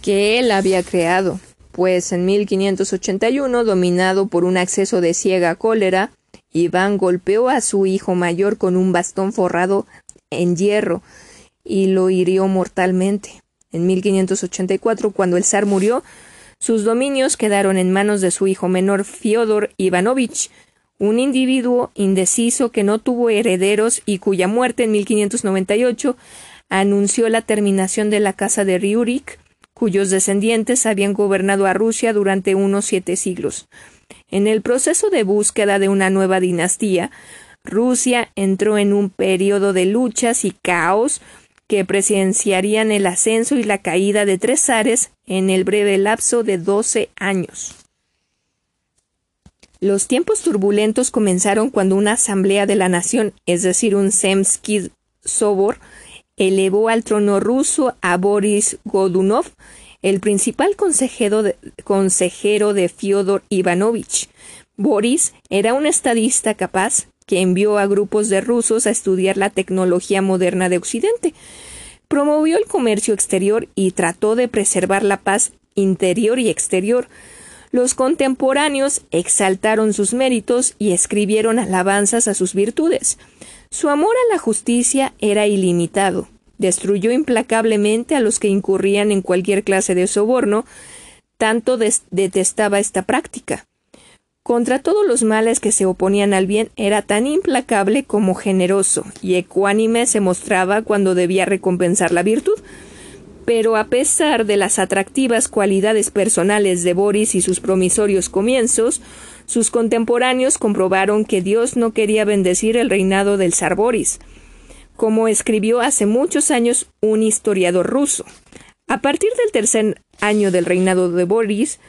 que él había creado pues en 1581, dominado por un acceso de ciega cólera, Iván golpeó a su hijo mayor con un bastón forrado en hierro y lo hirió mortalmente. En 1584, cuando el zar murió, sus dominios quedaron en manos de su hijo menor Fyodor Ivanovich, un individuo indeciso que no tuvo herederos y cuya muerte en 1598 anunció la terminación de la casa de Riurik cuyos descendientes habían gobernado a Rusia durante unos siete siglos. En el proceso de búsqueda de una nueva dinastía, Rusia entró en un periodo de luchas y caos que presenciarían el ascenso y la caída de tres zares en el breve lapso de doce años. Los tiempos turbulentos comenzaron cuando una asamblea de la nación, es decir, un Semsky Sobor, elevó al trono ruso a Boris Godunov, el principal consejero de, Fyodor Ivanovich. Boris era un estadista capaz que envió a grupos de rusos a estudiar la tecnología moderna de Occidente. Promovió el comercio exterior y trató de preservar la paz interior y exterior. Los contemporáneos exaltaron sus méritos y escribieron alabanzas a sus virtudes. Su amor a la justicia era ilimitado. Destruyó implacablemente a los que incurrían en cualquier clase de soborno, tanto detestaba esta práctica. Contra todos los males que se oponían al bien, era tan implacable como generoso, y ecuánime se mostraba cuando debía recompensar la virtud. Pero a pesar de las atractivas cualidades personales de Boris y sus promisorios comienzos, sus contemporáneos comprobaron que Dios no quería bendecir el reinado del zar Boris, como escribió hace muchos años un historiador ruso. A partir del tercer año del reinado de Boris,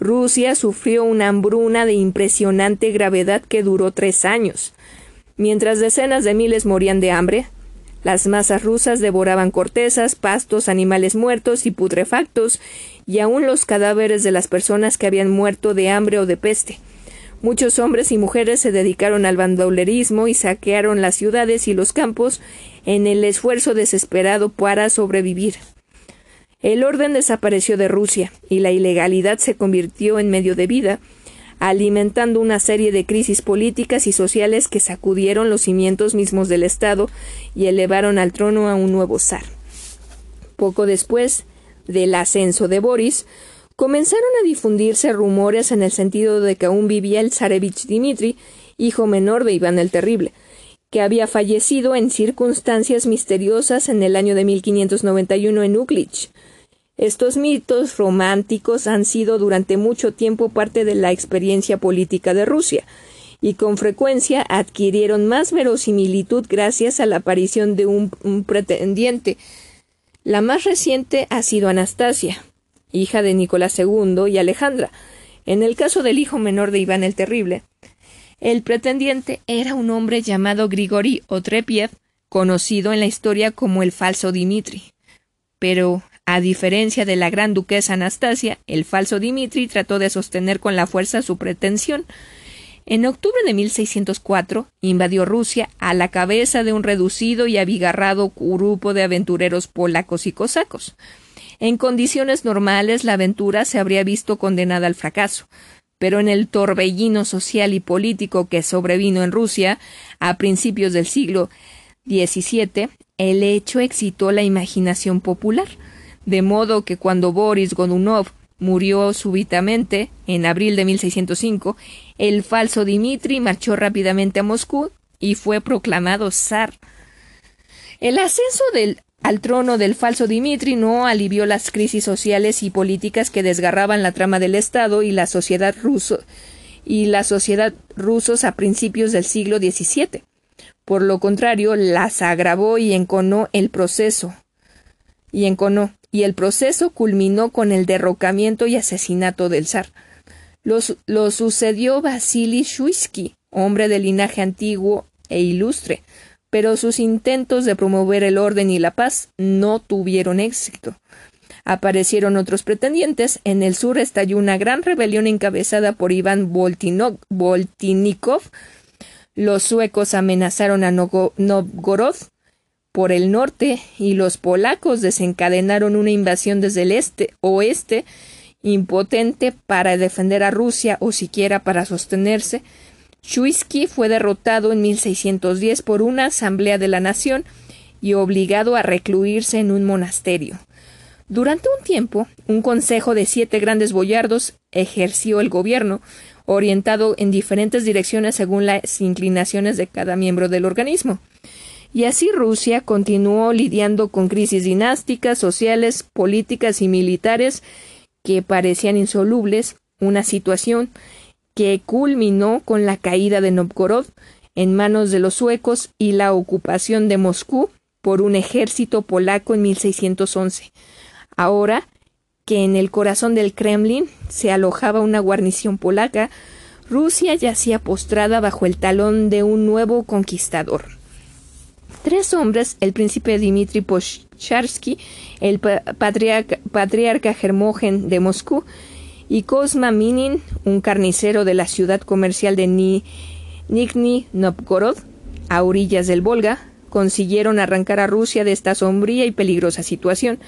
Rusia sufrió una hambruna de impresionante gravedad que duró tres años. Mientras decenas de miles morían de hambre, las masas rusas devoraban cortezas, pastos, animales muertos y putrefactos, y aun los cadáveres de las personas que habían muerto de hambre o de peste. Muchos hombres y mujeres se dedicaron al bandolerismo y saquearon las ciudades y los campos en el esfuerzo desesperado para sobrevivir. El orden desapareció de Rusia y la ilegalidad se convirtió en medio de vida, alimentando una serie de crisis políticas y sociales que sacudieron los cimientos mismos del Estado y elevaron al trono a un nuevo zar. Poco después del ascenso de Boris, Comenzaron a difundirse rumores en el sentido de que aún vivía el zarevich Dmitri, hijo menor de Iván el Terrible, que había fallecido en circunstancias misteriosas en el año de 1591 en Uglich. Estos mitos románticos han sido durante mucho tiempo parte de la experiencia política de Rusia, y con frecuencia adquirieron más verosimilitud gracias a la aparición de un pretendiente. La más reciente ha sido Anastasia, hija de Nicolás II y Alejandra. En el caso del hijo menor de Iván el Terrible, el pretendiente era un hombre llamado Grigori Otrepiev, conocido en la historia como el falso Dimitri. Pero, a diferencia de la gran duquesa Anastasia, el falso Dimitri trató de sostener con la fuerza su pretensión. En octubre de 1604 invadió Rusia a la cabeza de un reducido y abigarrado grupo de aventureros polacos y cosacos. En condiciones normales la aventura se habría visto condenada al fracaso, pero en el torbellino social y político que sobrevino en Rusia a principios del siglo XVII, el hecho excitó la imaginación popular, de modo que cuando Boris Godunov murió súbitamente en abril de 1605, el falso Dimitri marchó rápidamente a Moscú y fue proclamado zar. El ascenso del, al trono del falso Dimitri no alivió las crisis sociales y políticas que desgarraban la trama del Estado y la sociedad ruso y la sociedad rusos a principios del siglo XVII. Por lo contrario, las agravó y enconó el proceso. Y enconó, y el proceso culminó con el derrocamiento y asesinato del zar. Lo, sucedió Vasily Shuisky, hombre de linaje antiguo e ilustre, pero sus intentos de promover el orden y la paz no tuvieron éxito. Aparecieron otros pretendientes. En el sur estalló una gran rebelión encabezada por Iván Voltinikov. Los suecos amenazaron a Novgorod por el norte y los polacos desencadenaron una invasión desde el este oeste impotente para defender a Rusia o siquiera para sostenerse. Shuisky fue derrotado en 1610 por una asamblea de la nación y obligado a recluirse en un monasterio. Durante un tiempo, un consejo de siete grandes boyardos ejerció el gobierno, orientado en diferentes direcciones según las inclinaciones de cada miembro del organismo. Y así Rusia continuó lidiando con crisis dinásticas, sociales, políticas y militares que parecían insolubles, una situación que culminó con la caída de Novgorod en manos de los suecos y la ocupación de Moscú por un ejército polaco en 1611. Ahora que en el corazón del Kremlin se alojaba una guarnición polaca, Rusia yacía postrada bajo el talón de un nuevo conquistador. Tres hombres, el príncipe Dmitri Poscharsky, el patriarca, patriarca de Moscú, y Kozma Minin, un carnicero de la ciudad comercial de Nizhny Novgorod, a orillas del Volga, consiguieron arrancar a Rusia de esta sombría y peligrosa situación.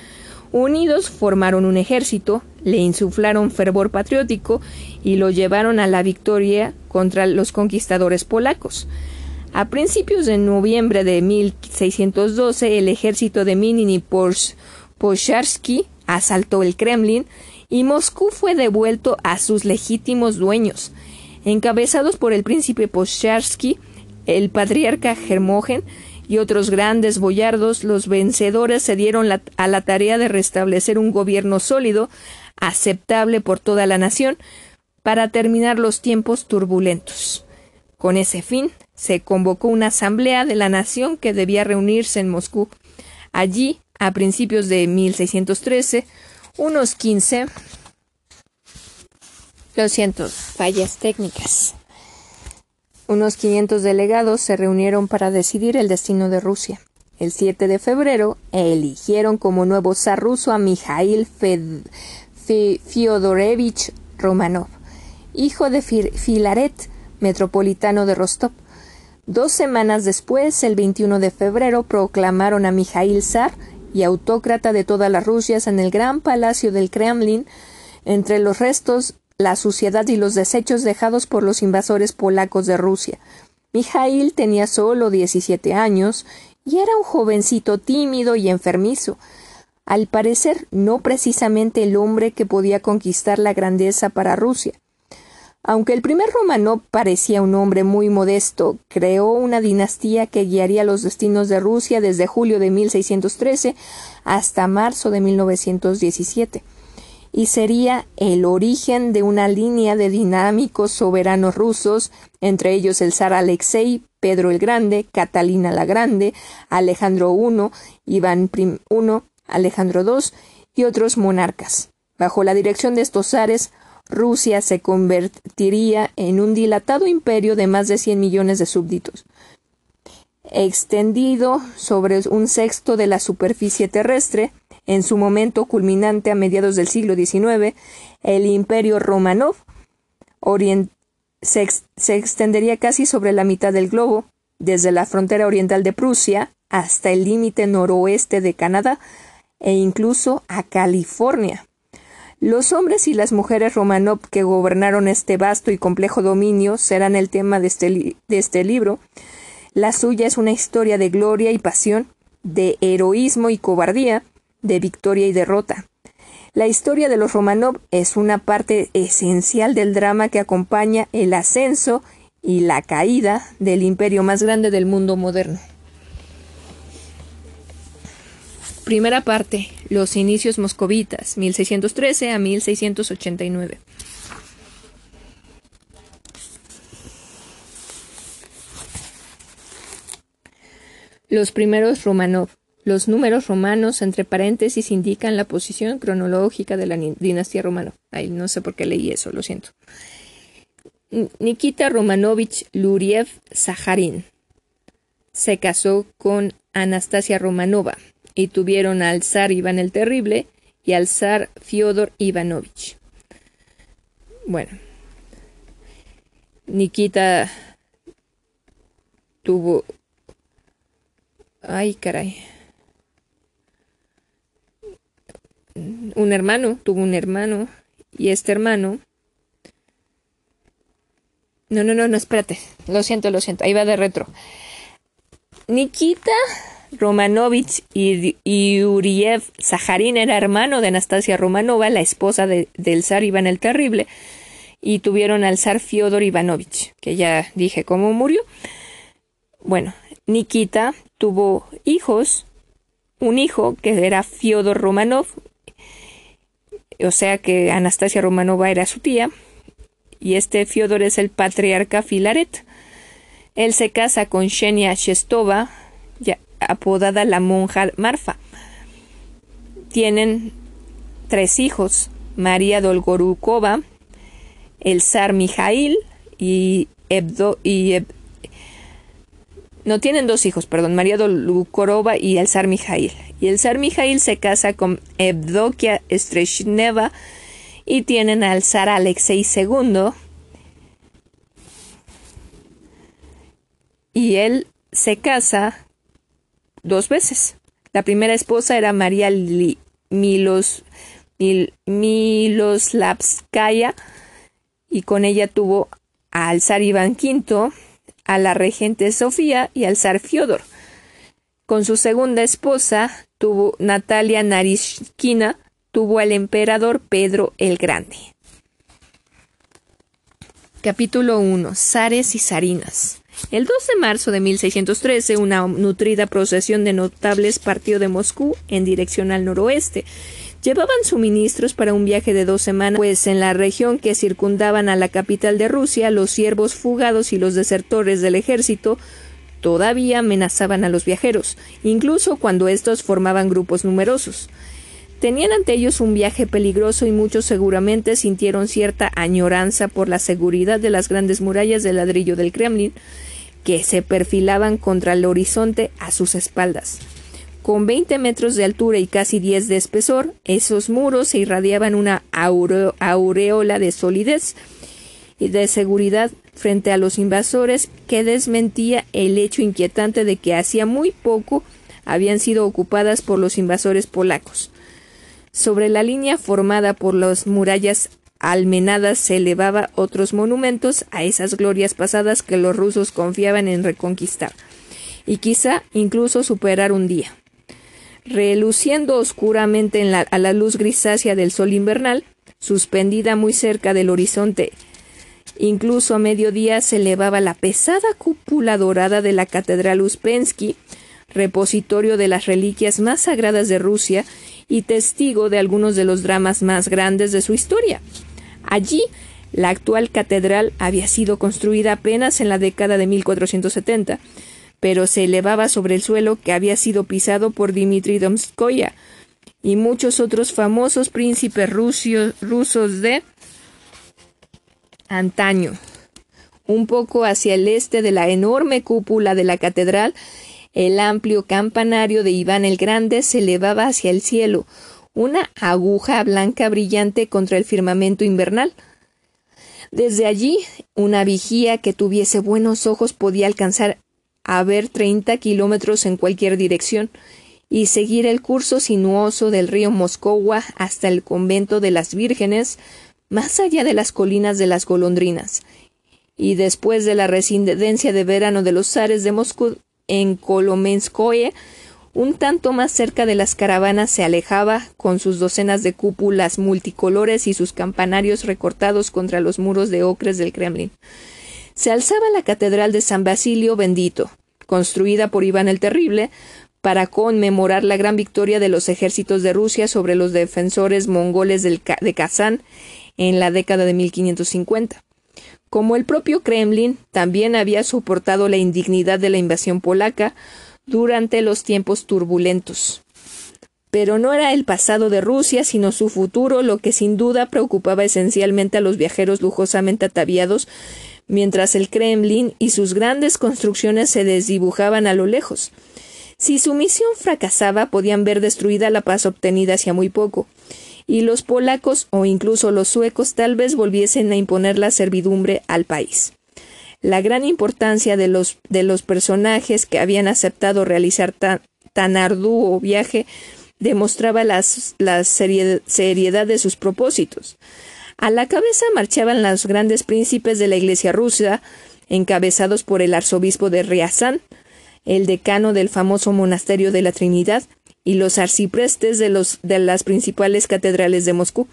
Unidos formaron un ejército, le insuflaron fervor patriótico y lo llevaron a la victoria contra los conquistadores polacos. A principios de noviembre de 1612, el ejército de Minin y Posharsky asaltó el Kremlin y Moscú fue devuelto a sus legítimos dueños. Encabezados por el príncipe Posharsky, el patriarca Germogen y otros grandes boyardos, los vencedores se dieron a la tarea de restablecer un gobierno sólido, aceptable por toda la nación, para terminar los tiempos turbulentos. Con ese fin, se convocó una asamblea de la nación que debía reunirse en Moscú. Allí, a principios de 1613, unos 15 lo siento, fallas técnicas. Unos 500 delegados se reunieron para decidir el destino de Rusia. El 7 de febrero eligieron como nuevo zar ruso a Mikhail Fyodorevich Romanov, hijo de Filaret, metropolitano de Rostov. Dos semanas después, el 21 de febrero, proclamaron a Mijail zar y autócrata de todas las Rusias en el gran palacio del Kremlin, entre los restos, la suciedad y los desechos dejados por los invasores polacos de Rusia. Mijail tenía solo 17 años y era un jovencito tímido y enfermizo. Al parecer, no precisamente el hombre que podía conquistar la grandeza para Rusia. Aunque el primer Romanov parecía un hombre muy modesto, creó una dinastía que guiaría los destinos de Rusia desde julio de 1613 hasta marzo de 1917, y sería el origen de una línea de dinámicos soberanos rusos, entre ellos el zar Alexei, Pedro el Grande, Catalina la Grande, Alejandro I, Iván I, Alejandro II y otros monarcas. Bajo la dirección de estos zares, Rusia se convertiría en un dilatado imperio de más de 100 millones de súbditos, extendido sobre un sexto de la superficie terrestre, en su momento culminante a mediados del siglo XIX, el imperio Romanov se, se extendería casi sobre la mitad del globo, desde la frontera oriental de Prusia hasta el límite noroeste de Canadá e incluso a California. Los hombres y las mujeres Romanov que gobernaron este vasto y complejo dominio serán el tema de este, de este libro. La suya es una historia de gloria y pasión, de heroísmo y cobardía, de victoria y derrota. La historia de los Romanov es una parte esencial del drama que acompaña el ascenso y la caída del imperio más grande del mundo moderno. Primera parte. Los inicios moscovitas, 1613 a 1689. Los primeros Romanov. Los números romanos entre paréntesis indican la posición cronológica de la dinastía romana. Ay, no sé por qué leí eso, lo siento. Nikita Romanovich Luriev Saharin se casó con Anastasia Romanova y tuvieron al zar Iván el Terrible y al zar Fyodor Ivanovich. Bueno, Nikita tuvo... Ay, caray. Un hermano, tuvo un hermano, y este hermano... No, no, no, no, espérate. Lo siento, lo siento. Ahí va de retro. Nikita Romanovich y, Uriev Saharin era hermano de Anastasia Romanova, la esposa del zar Iván el Terrible, y tuvieron al zar Fyodor Ivanovich, que ya dije cómo murió. Bueno, Nikita tuvo hijos, un hijo que era Fyodor Romanov, o sea que Anastasia Romanova era su tía, y este Fyodor es el patriarca Filaret. Él se casa con Shenia Shestova, apodada la monja Marfa. Tienen tres hijos, María Dolgorukova, el zar Mijail y Ebdo y no tienen dos hijos, perdón, María Dolgorukova y el zar Mijail. Y el zar Mijail se casa con Evdokia Streshneva y tienen al zar Alexei II. Y él se casa dos veces. La primera esposa era María Milos, Miloslavskaya y con ella tuvo al zar Iván V, a la regente Sofía y al zar Fiodor. Con su segunda esposa tuvo Natalia Narishkina, tuvo al emperador Pedro el Grande. Capítulo 1. Zares y zarinas. El 2 de marzo de 1613, una nutrida procesión de notables partió de Moscú en dirección al noroeste. Llevaban suministros para un viaje de dos semanas, pues en la región que circundaban a la capital de Rusia, los siervos fugados y los desertores del ejército todavía amenazaban a los viajeros, incluso cuando estos formaban grupos numerosos. Tenían ante ellos un viaje peligroso y muchos seguramente sintieron cierta añoranza por la seguridad de las grandes murallas de ladrillo del Kremlin que se perfilaban contra el horizonte a sus espaldas. Con 20 metros de altura y casi 10 de espesor, esos muros se irradiaban una aureola de solidez y de seguridad frente a los invasores que desmentía el hecho inquietante de que hacía muy poco habían sido ocupadas por los invasores polacos. Sobre la línea formada por las murallas almenadas se elevaba otros monumentos a esas glorias pasadas que los rusos confiaban en reconquistar, y quizá incluso superar un día. Reluciendo oscuramente a la luz grisácea del sol invernal, suspendida muy cerca del horizonte, incluso a mediodía se elevaba la pesada cúpula dorada de la Catedral Uspensky, repositorio de las reliquias más sagradas de Rusia y testigo de algunos de los dramas más grandes de su historia. Allí, la actual catedral había sido construida apenas en la década de 1470, pero se elevaba sobre el suelo que había sido pisado por Dmitri Domskoya y muchos otros famosos príncipes rusos de antaño. Un poco hacia el este de la enorme cúpula de la catedral el amplio campanario de Iván el Grande se elevaba hacia el cielo, una aguja blanca brillante contra el firmamento invernal. Desde allí, una vigía que tuviese buenos ojos podía alcanzar a ver treinta kilómetros en cualquier dirección y seguir el curso sinuoso del río Moscova hasta el convento de las vírgenes, más allá de las colinas de las golondrinas. Y después de la residencia de verano de los zares de Moscú, en Kolomenskoye, Un tanto más cerca de las caravanas se alejaba, con sus docenas de cúpulas multicolores y sus campanarios recortados contra los muros de ocres del Kremlin. Se alzaba la catedral de San Basilio Bendito, construida por Iván el Terrible, para conmemorar la gran victoria de los ejércitos de Rusia sobre los defensores mongoles de Kazán en la década de 1550. Como el propio Kremlin también había soportado la indignidad de la invasión polaca, durante los tiempos turbulentos. Pero no era el pasado de Rusia, sino su futuro lo que sin duda preocupaba esencialmente a los viajeros lujosamente ataviados, mientras el Kremlin y sus grandes construcciones se desdibujaban a lo lejos. Si su misión fracasaba, podían ver destruida la paz obtenida hacia muy poco, y los polacos o incluso los suecos tal vez volviesen a imponer la servidumbre al país. La gran importancia de los, de los personajes que habían aceptado realizar tan, tan arduo viaje demostraba la seriedad de sus propósitos. A la cabeza marchaban los grandes príncipes de la Iglesia rusa, encabezados por el arzobispo de Riazán, el decano del famoso monasterio de la Trinidad, y los arciprestes de, los, de las principales catedrales de Moscú.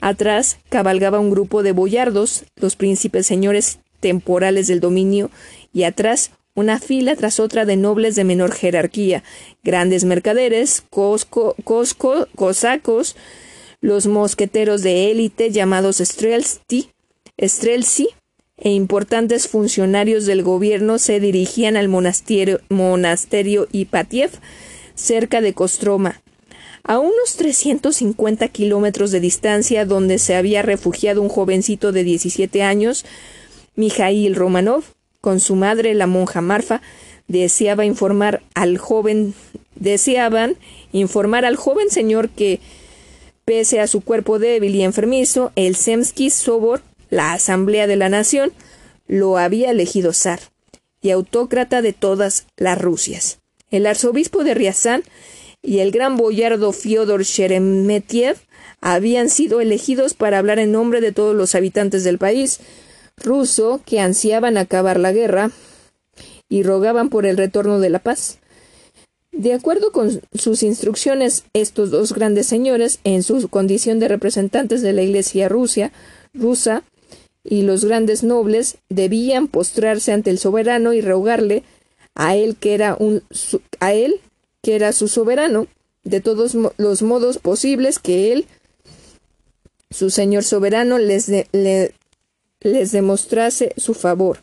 Atrás cabalgaba un grupo de boyardos, los príncipes señores temporales del dominio y atrás una fila tras otra de nobles de menor jerarquía, grandes mercaderes, cosco, cosacos, los mosqueteros de élite llamados Strelsti, Strelsi e importantes funcionarios del gobierno se dirigían al monasterio, monasterio Ipatiev, cerca de Kostroma, a unos 350 kilómetros de distancia donde se había refugiado un jovencito de 17 años, Mijail Romanov, con su madre, la monja Marfa, deseaba informar al joven, deseaban informar al joven señor que, pese a su cuerpo débil y enfermizo, el Semsky Sobor, la Asamblea de la Nación, lo había elegido zar y autócrata de todas las Rusias. El arzobispo de Riazán y el gran boyardo Fyodor Sheremetyev habían sido elegidos para hablar en nombre de todos los habitantes del país, ruso que ansiaban acabar la guerra y rogaban por el retorno de la paz. De acuerdo con sus instrucciones, estos dos grandes señores, en su condición de representantes de la Iglesia Rusia, rusa, y los grandes nobles debían postrarse ante el soberano y rogarle a él que era un a él que era su soberano de todos los modos posibles que él su señor soberano les le, les demostrase su favor,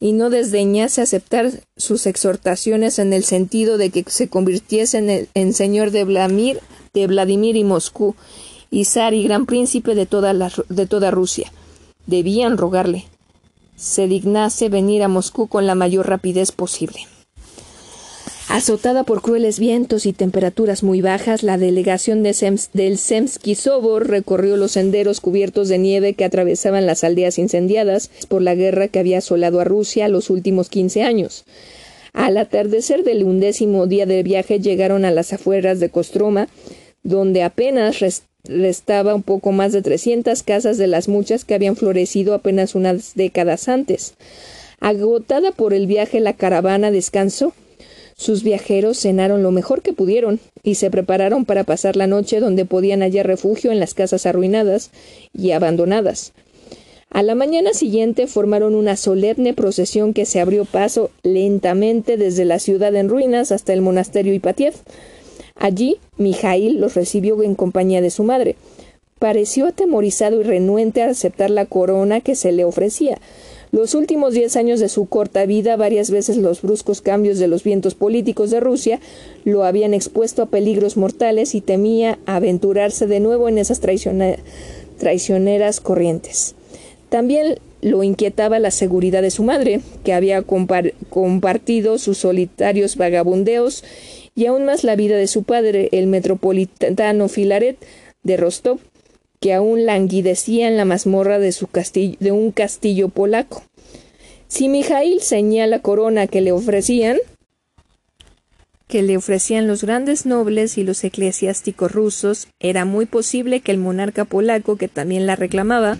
y no desdeñase aceptar sus exhortaciones en el sentido de que se convirtiesen en, señor de Vladimir, de Vladimir y Moscú, y zar y gran príncipe de toda, la, de toda Rusia. Debían rogarle se dignase venir a Moscú con la mayor rapidez posible. Azotada por crueles vientos y temperaturas muy bajas, la delegación de del Semsky Sobor recorrió los senderos cubiertos de nieve que atravesaban las aldeas incendiadas por la guerra que había asolado a Rusia los últimos quince años. Al atardecer del undécimo día de viaje llegaron a las afueras de Kostroma, donde apenas restaba un poco más de trescientas casas de las muchas que habían florecido apenas unas décadas antes. Agotada por el viaje, la caravana descansó sus viajeros cenaron lo mejor que pudieron y se prepararon para pasar la noche donde podían hallar refugio en las casas arruinadas y abandonadas. A la mañana siguiente formaron una solemne procesión que se abrió paso lentamente desde la ciudad en ruinas hasta el monasterio Ipatiev. Allí, Mijail los recibió en compañía de su madre. Pareció atemorizado y renuente a aceptar la corona que se le ofrecía, los últimos diez años de su corta vida, varias veces los bruscos cambios de los vientos políticos de Rusia lo habían expuesto a peligros mortales y temía aventurarse de nuevo en esas traicioneras corrientes. También lo inquietaba la seguridad de su madre, que había compartido sus solitarios vagabundeos, y aún más la vida de su padre, el metropolitano Filaret de Rostov, que aún languidecía en la mazmorra de, su castillo, de un castillo polaco. Si Mijail ceñía la corona que le ofrecían, que le ofrecían los grandes nobles y los eclesiásticos rusos, era muy posible que el monarca polaco, que también la reclamaba,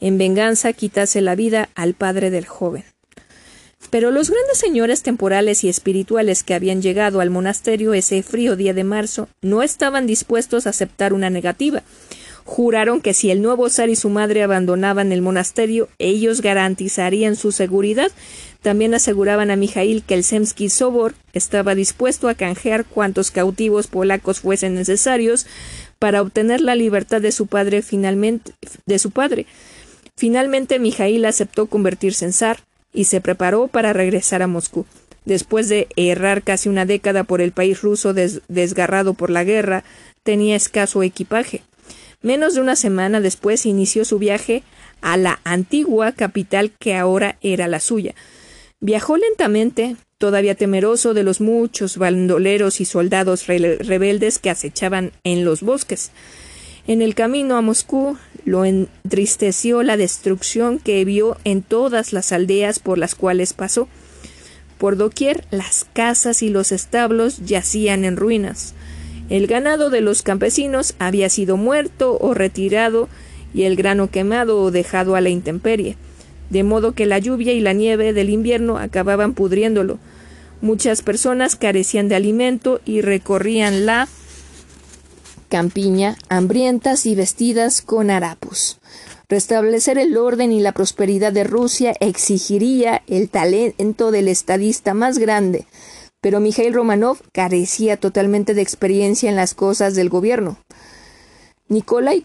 en venganza quitase la vida al padre del joven. Pero los grandes señores temporales y espirituales que habían llegado al monasterio ese frío día de marzo no estaban dispuestos a aceptar una negativa. Juraron que si el nuevo zar y su madre abandonaban el monasterio, ellos garantizarían su seguridad. También aseguraban a Mijail que el Semski Sobor estaba dispuesto a canjear cuantos cautivos polacos fuesen necesarios para obtener la libertad de su padre finalmente de su padre. Finalmente Mijail aceptó convertirse en zar y se preparó para regresar a Moscú. Después de errar casi una década por el país ruso desgarrado por la guerra, tenía escaso equipaje. Menos de una semana después inició su viaje a la antigua capital que ahora era la suya. Viajó lentamente, todavía temeroso de los muchos bandoleros y soldados rebeldes que acechaban en los bosques. En el camino a Moscú lo entristeció la destrucción que vio en todas las aldeas por las cuales pasó. Por doquier las casas y los establos yacían en ruinas. El ganado de los campesinos había sido muerto o retirado y el grano quemado o dejado a la intemperie, de modo que la lluvia y la nieve del invierno acababan pudriéndolo. Muchas personas carecían de alimento y recorrían la campiña, hambrientas y vestidas con harapos. Restablecer el orden y la prosperidad de Rusia exigiría el talento del estadista más grande, pero Mikhail Romanov carecía totalmente de experiencia en las cosas del gobierno. Nikolai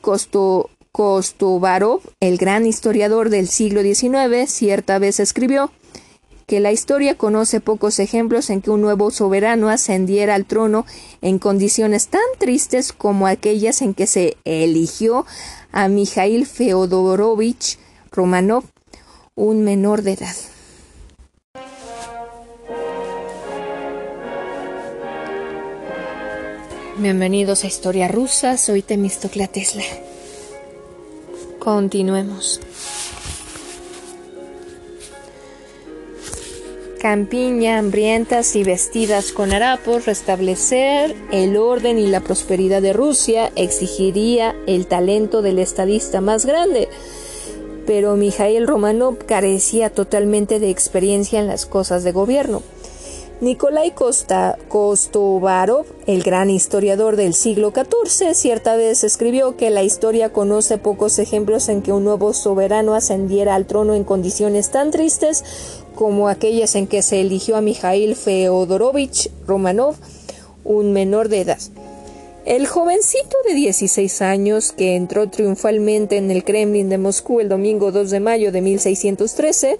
Kostovarov, el gran historiador del siglo XIX, cierta vez escribió que la historia conoce pocos ejemplos en que un nuevo soberano ascendiera al trono en condiciones tan tristes como aquellas en que se eligió a Mikhail Feodorovich Romanov, un menor de edad. Bienvenidos a Historia Rusa, soy Temistocla Tesla. Continuemos. Campiña, hambrientas y vestidas con harapos, restablecer el orden y la prosperidad de Rusia exigiría el talento del estadista más grande. Pero Mijail Romanov carecía totalmente de experiencia en las cosas de gobierno. Nikolai Kostovarov, el gran historiador del siglo XIV, cierta vez escribió que la historia conoce pocos ejemplos en que un nuevo soberano ascendiera al trono en condiciones tan tristes como aquellas en que se eligió a Mikhail Feodorovich Romanov, un menor de edad. El jovencito de 16 años que entró triunfalmente en el Kremlin de Moscú el domingo 2 de mayo de 1613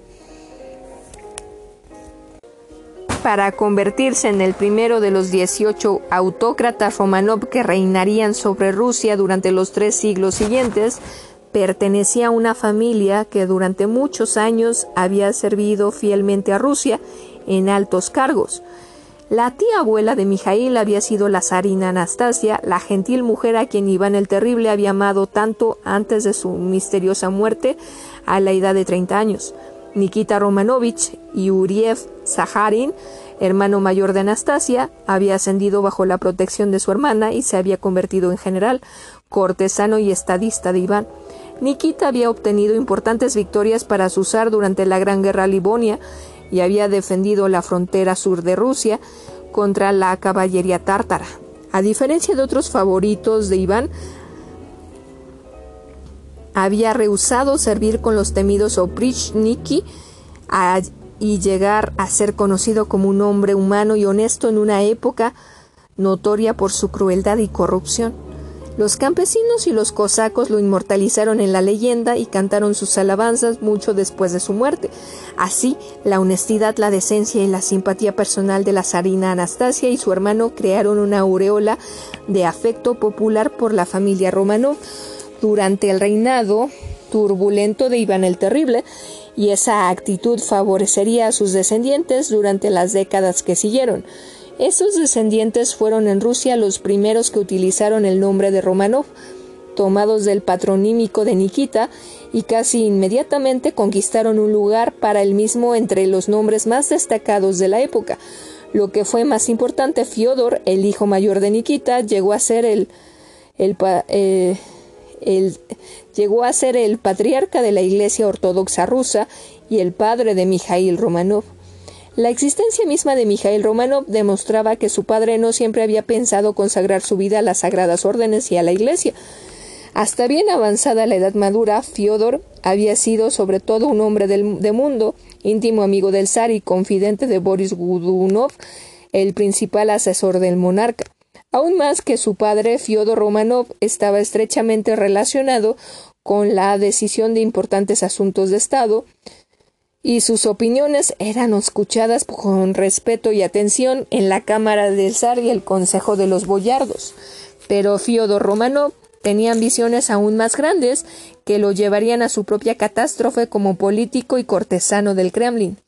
para convertirse en el primero de los 18 autócratas Romanov que reinarían sobre Rusia durante los tres siglos siguientes, pertenecía a una familia que durante muchos años había servido fielmente a Rusia en altos cargos. La tía abuela de Mijail había sido la zarina Anastasia, la gentil mujer a quien Iván el Terrible había amado tanto antes de su misteriosa muerte a la edad de 30 años. Nikita Romanovich y Uriev Saharin, hermano mayor de Anastasia, había ascendido bajo la protección de su hermana y se había convertido en general, cortesano y estadista de Iván. Nikita había obtenido importantes victorias para su zar durante la Gran Guerra Livonia y había defendido la frontera sur de Rusia contra la caballería tártara. A diferencia de otros favoritos de Iván, había rehusado servir con los temidos Oprichniki y llegar a ser conocido como un hombre humano y honesto en una época notoria por su crueldad y corrupción. Los campesinos y los cosacos lo inmortalizaron en la leyenda y cantaron sus alabanzas mucho después de su muerte. Así, la honestidad, la decencia y la simpatía personal de la zarina Anastasia y su hermano crearon una aureola de afecto popular por la familia Romanov durante el reinado turbulento de Iván el Terrible, y esa actitud favorecería a sus descendientes durante las décadas que siguieron. Esos descendientes fueron en Rusia los primeros que utilizaron el nombre de Romanov, tomados del patronímico de Nikita, y casi inmediatamente conquistaron un lugar para el mismo entre los nombres más destacados de la época. Lo que fue más importante, Fiodor, el hijo mayor de Nikita, llegó a ser el, el, eh, llegó a ser el patriarca de la Iglesia Ortodoxa rusa y el padre de Mijail Romanov. La existencia misma de Mijail Romanov demostraba que su padre no siempre había pensado consagrar su vida a las sagradas órdenes y a la Iglesia. Hasta bien avanzada la edad madura, Fiodor había sido sobre todo un hombre del, de mundo, íntimo amigo del zar y confidente de Boris Gudunov, el principal asesor del monarca. Aún más que su padre, Fiodor Romanov, estaba estrechamente relacionado con la decisión de importantes asuntos de Estado, y sus opiniones eran escuchadas con respeto y atención en la Cámara del Zar y el Consejo de los Boyardos. Pero Fiodor Romanov tenía ambiciones aún más grandes que lo llevarían a su propia catástrofe como político y cortesano del Kremlin,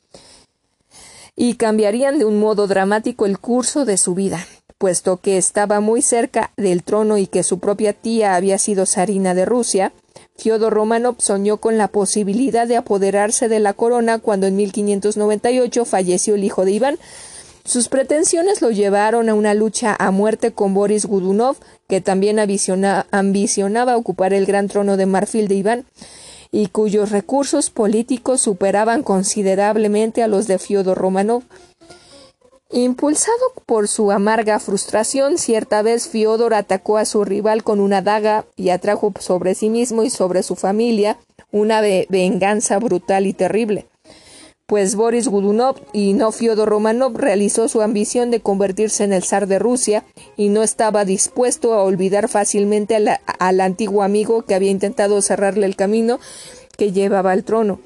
y cambiarían de un modo dramático el curso de su vida, puesto que estaba muy cerca del trono y que su propia tía había sido zarina de Rusia, Fyodor Romanov soñó con la posibilidad de apoderarse de la corona cuando en 1598 falleció el hijo de Iván. Sus pretensiones lo llevaron a una lucha a muerte con Boris Gudunov, que también ambicionaba ocupar el gran trono de marfil de Iván, y cuyos recursos políticos superaban considerablemente a los de Fyodor Romanov. Impulsado por su amarga frustración, cierta vez Fiodor atacó a su rival con una daga y atrajo sobre sí mismo y sobre su familia una venganza brutal y terrible. Pues Boris Gudunov y no Fiodor Romanov realizó su ambición de convertirse en el zar de Rusia y no estaba dispuesto a olvidar fácilmente al antiguo amigo que había intentado cerrarle el camino que llevaba al trono.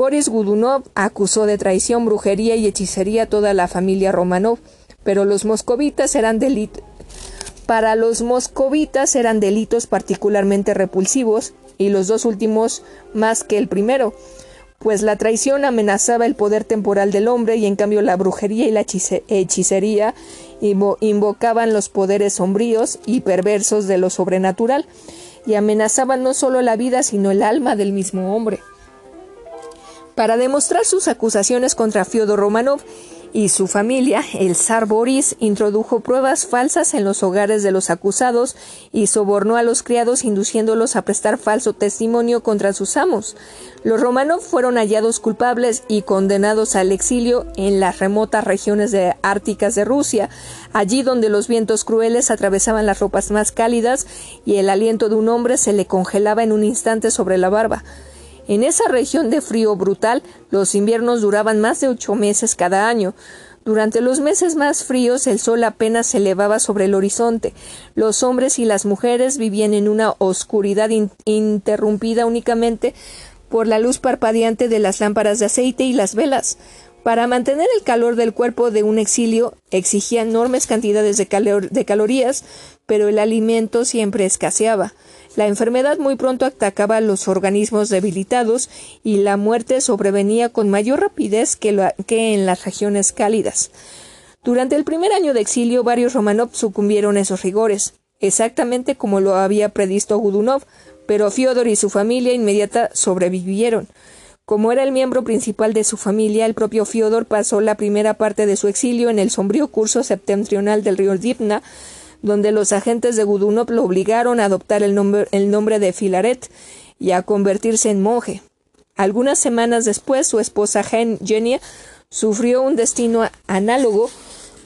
Boris Gudunov acusó de traición, brujería y hechicería a toda la familia Romanov, pero los moscovitas eran delitos. Para los moscovitas eran delitos particularmente repulsivos, y los dos últimos más que el primero, pues la traición amenazaba el poder temporal del hombre y en cambio la brujería y la hechicería invocaban los poderes sombríos y perversos de lo sobrenatural y amenazaban no solo la vida sino el alma del mismo hombre. Para demostrar sus acusaciones contra Fyodor Romanov y su familia, el zar Boris introdujo pruebas falsas en los hogares de los acusados y sobornó a los criados induciéndolos a prestar falso testimonio contra sus amos. Los Romanov fueron hallados culpables y condenados al exilio en las remotas regiones árticas de Rusia, allí donde los vientos crueles atravesaban las ropas más cálidas y el aliento de un hombre se le congelaba en un instante sobre la barba. En esa región de frío brutal, los inviernos duraban más de ocho meses cada año. Durante los meses más fríos el sol apenas se elevaba sobre el horizonte. Los hombres y las mujeres vivían en una oscuridad interrumpida únicamente por la luz parpadeante de las lámparas de aceite y las velas. Para mantener el calor del cuerpo de un exilio exigía enormes cantidades de, calorías, pero el alimento siempre escaseaba. La enfermedad muy pronto atacaba los organismos debilitados y la muerte sobrevenía con mayor rapidez que, en las regiones cálidas. Durante el primer año de exilio, varios Romanov sucumbieron a esos rigores, exactamente como lo había predisto Gudunov, pero Fiodor y su familia inmediata sobrevivieron. Como era el miembro principal de su familia, el propio Fiodor pasó la primera parte de su exilio en el sombrío curso septentrional del río Dipna, donde los agentes de Gudunov lo obligaron a adoptar el nombre, el nombre de Filaret y a convertirse en monje. Algunas semanas después, su esposa Genia sufrió un destino análogo,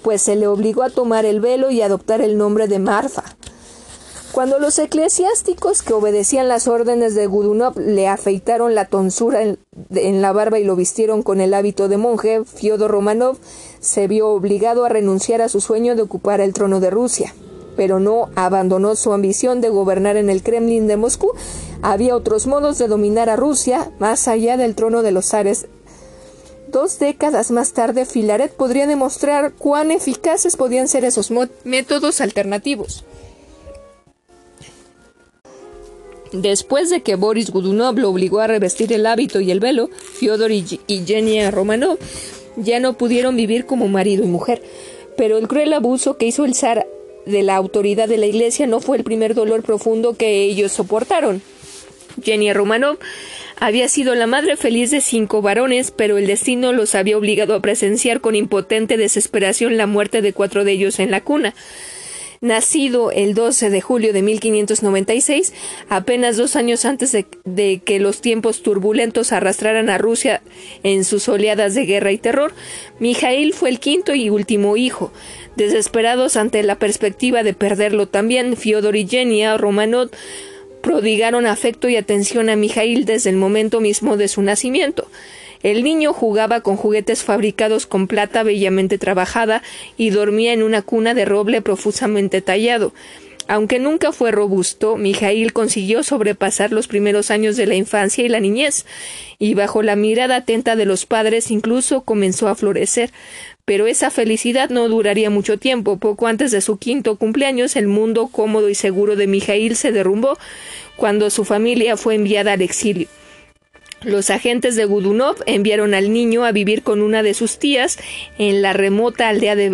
pues se le obligó a tomar el velo y adoptar el nombre de Marfa. Cuando los eclesiásticos que obedecían las órdenes de Gudunov le afeitaron la tonsura en, la barba y lo vistieron con el hábito de monje, Fyodor Romanov se vio obligado a renunciar a su sueño de ocupar el trono de Rusia pero no abandonó su ambición de gobernar en el Kremlin de Moscú. Había otros modos de dominar a Rusia más allá del trono de los zares. Dos décadas más tarde, Filaret podría demostrar cuán eficaces podían ser esos métodos alternativos. Después de que Boris Gudunov lo obligó a revestir el hábito y el velo, Fyodor y Yenia Romanov ya no pudieron vivir como marido y mujer. Pero el cruel abuso que hizo el zar de la autoridad de la Iglesia no fue el primer dolor profundo que ellos soportaron. Jenny Romanov había sido la madre feliz de cinco varones, pero el destino los había obligado a presenciar con impotente desesperación la muerte de cuatro de ellos en la cuna. Nacido el 12 de julio de 1596, apenas dos años antes de, que los tiempos turbulentos arrastraran a Rusia en sus oleadas de guerra y terror, Mijail fue el quinto y último hijo. Desesperados ante la perspectiva de perderlo también, Fyodor y Genia Romanov prodigaron afecto y atención a Mijail desde el momento mismo de su nacimiento. El niño jugaba con juguetes fabricados con plata bellamente trabajada y dormía en una cuna de roble profusamente tallado. Aunque nunca fue robusto, Mijail consiguió sobrepasar los primeros años de la infancia y la niñez, y bajo la mirada atenta de los padres incluso comenzó a florecer. Pero esa felicidad no duraría mucho tiempo. Poco antes de su quinto cumpleaños, el mundo cómodo y seguro de Mijail se derrumbó cuando su familia fue enviada al exilio. Los agentes de Gudunov enviaron al niño a vivir con una de sus tías en la remota aldea de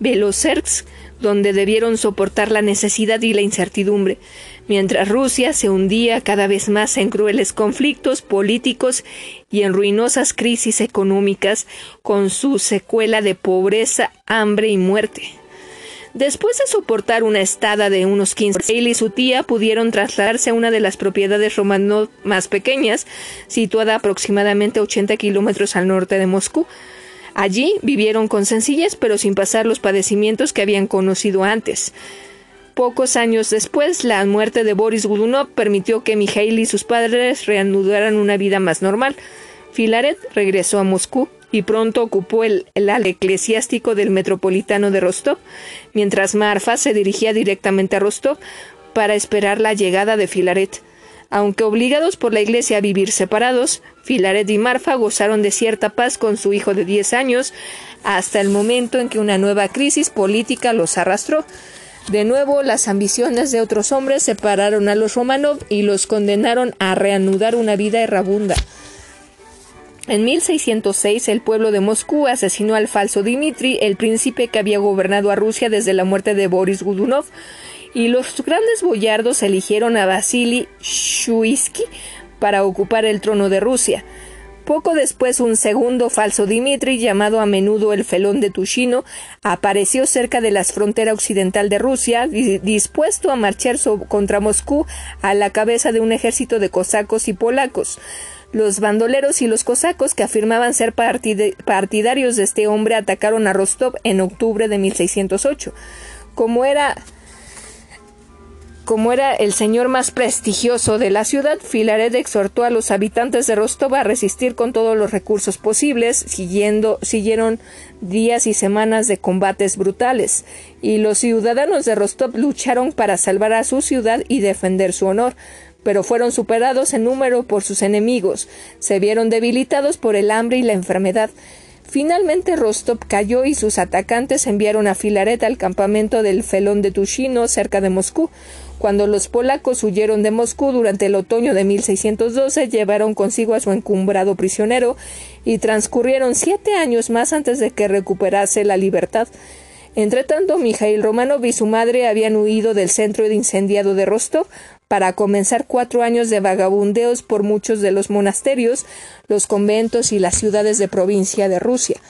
Belozersk, donde debieron soportar la necesidad y la incertidumbre, mientras Rusia se hundía cada vez más en crueles conflictos políticos y en ruinosas crisis económicas, con su secuela de pobreza, hambre y muerte. Después de soportar una estada de unos 15 él y su tía pudieron trasladarse a una de las propiedades romanas más pequeñas, situada aproximadamente 80 kilómetros al norte de Moscú. Allí vivieron con sencillez, pero sin pasar los padecimientos que habían conocido antes. Pocos años después, la muerte de Boris Gudunov permitió que Mijail y sus padres reanudaran una vida más normal. Filaret regresó a Moscú y pronto ocupó el, el ala eclesiástico del metropolitano de Rostov, mientras Marfa se dirigía directamente a Rostov para esperar la llegada de Filaret. Aunque obligados por la Iglesia a vivir separados, Filaret y Marfa gozaron de cierta paz con su hijo de diez años, hasta el momento en que una nueva crisis política los arrastró. De nuevo, las ambiciones de otros hombres separaron a los Romanov y los condenaron a reanudar una vida errabunda. En 1606 el pueblo de Moscú asesinó al falso Dmitri, el príncipe que había gobernado a Rusia desde la muerte de Boris Gudunov, y los grandes boyardos eligieron a Vasily Shuisky para ocupar el trono de Rusia. Poco después un segundo falso Dmitri, llamado a menudo el felón de Tushino, apareció cerca de la frontera occidental de Rusia, dispuesto a marchar contra Moscú a la cabeza de un ejército de cosacos y polacos. Los bandoleros y los cosacos que afirmaban ser partidarios de este hombre atacaron a Rostov en octubre de 1608. Como era como era el señor más prestigioso de la ciudad, Filaret exhortó a los habitantes de Rostov a resistir con todos los recursos posibles, siguiendo, siguieron días y semanas de combates brutales, y los ciudadanos de Rostov lucharon para salvar a su ciudad y defender su honor pero fueron superados en número por sus enemigos, se vieron debilitados por el hambre y la enfermedad. Finalmente Rostov cayó y sus atacantes enviaron a Filaret al campamento del Felón de Tushino cerca de Moscú. Cuando los polacos huyeron de Moscú durante el otoño de 1612, llevaron consigo a su encumbrado prisionero y transcurrieron siete años más antes de que recuperase la libertad. Entretanto, Mijail Romanov y su madre habían huido del centro incendiado de Rostov para comenzar cuatro años de vagabundeos por muchos de los monasterios, los conventos y las ciudades de provincia de Rusia.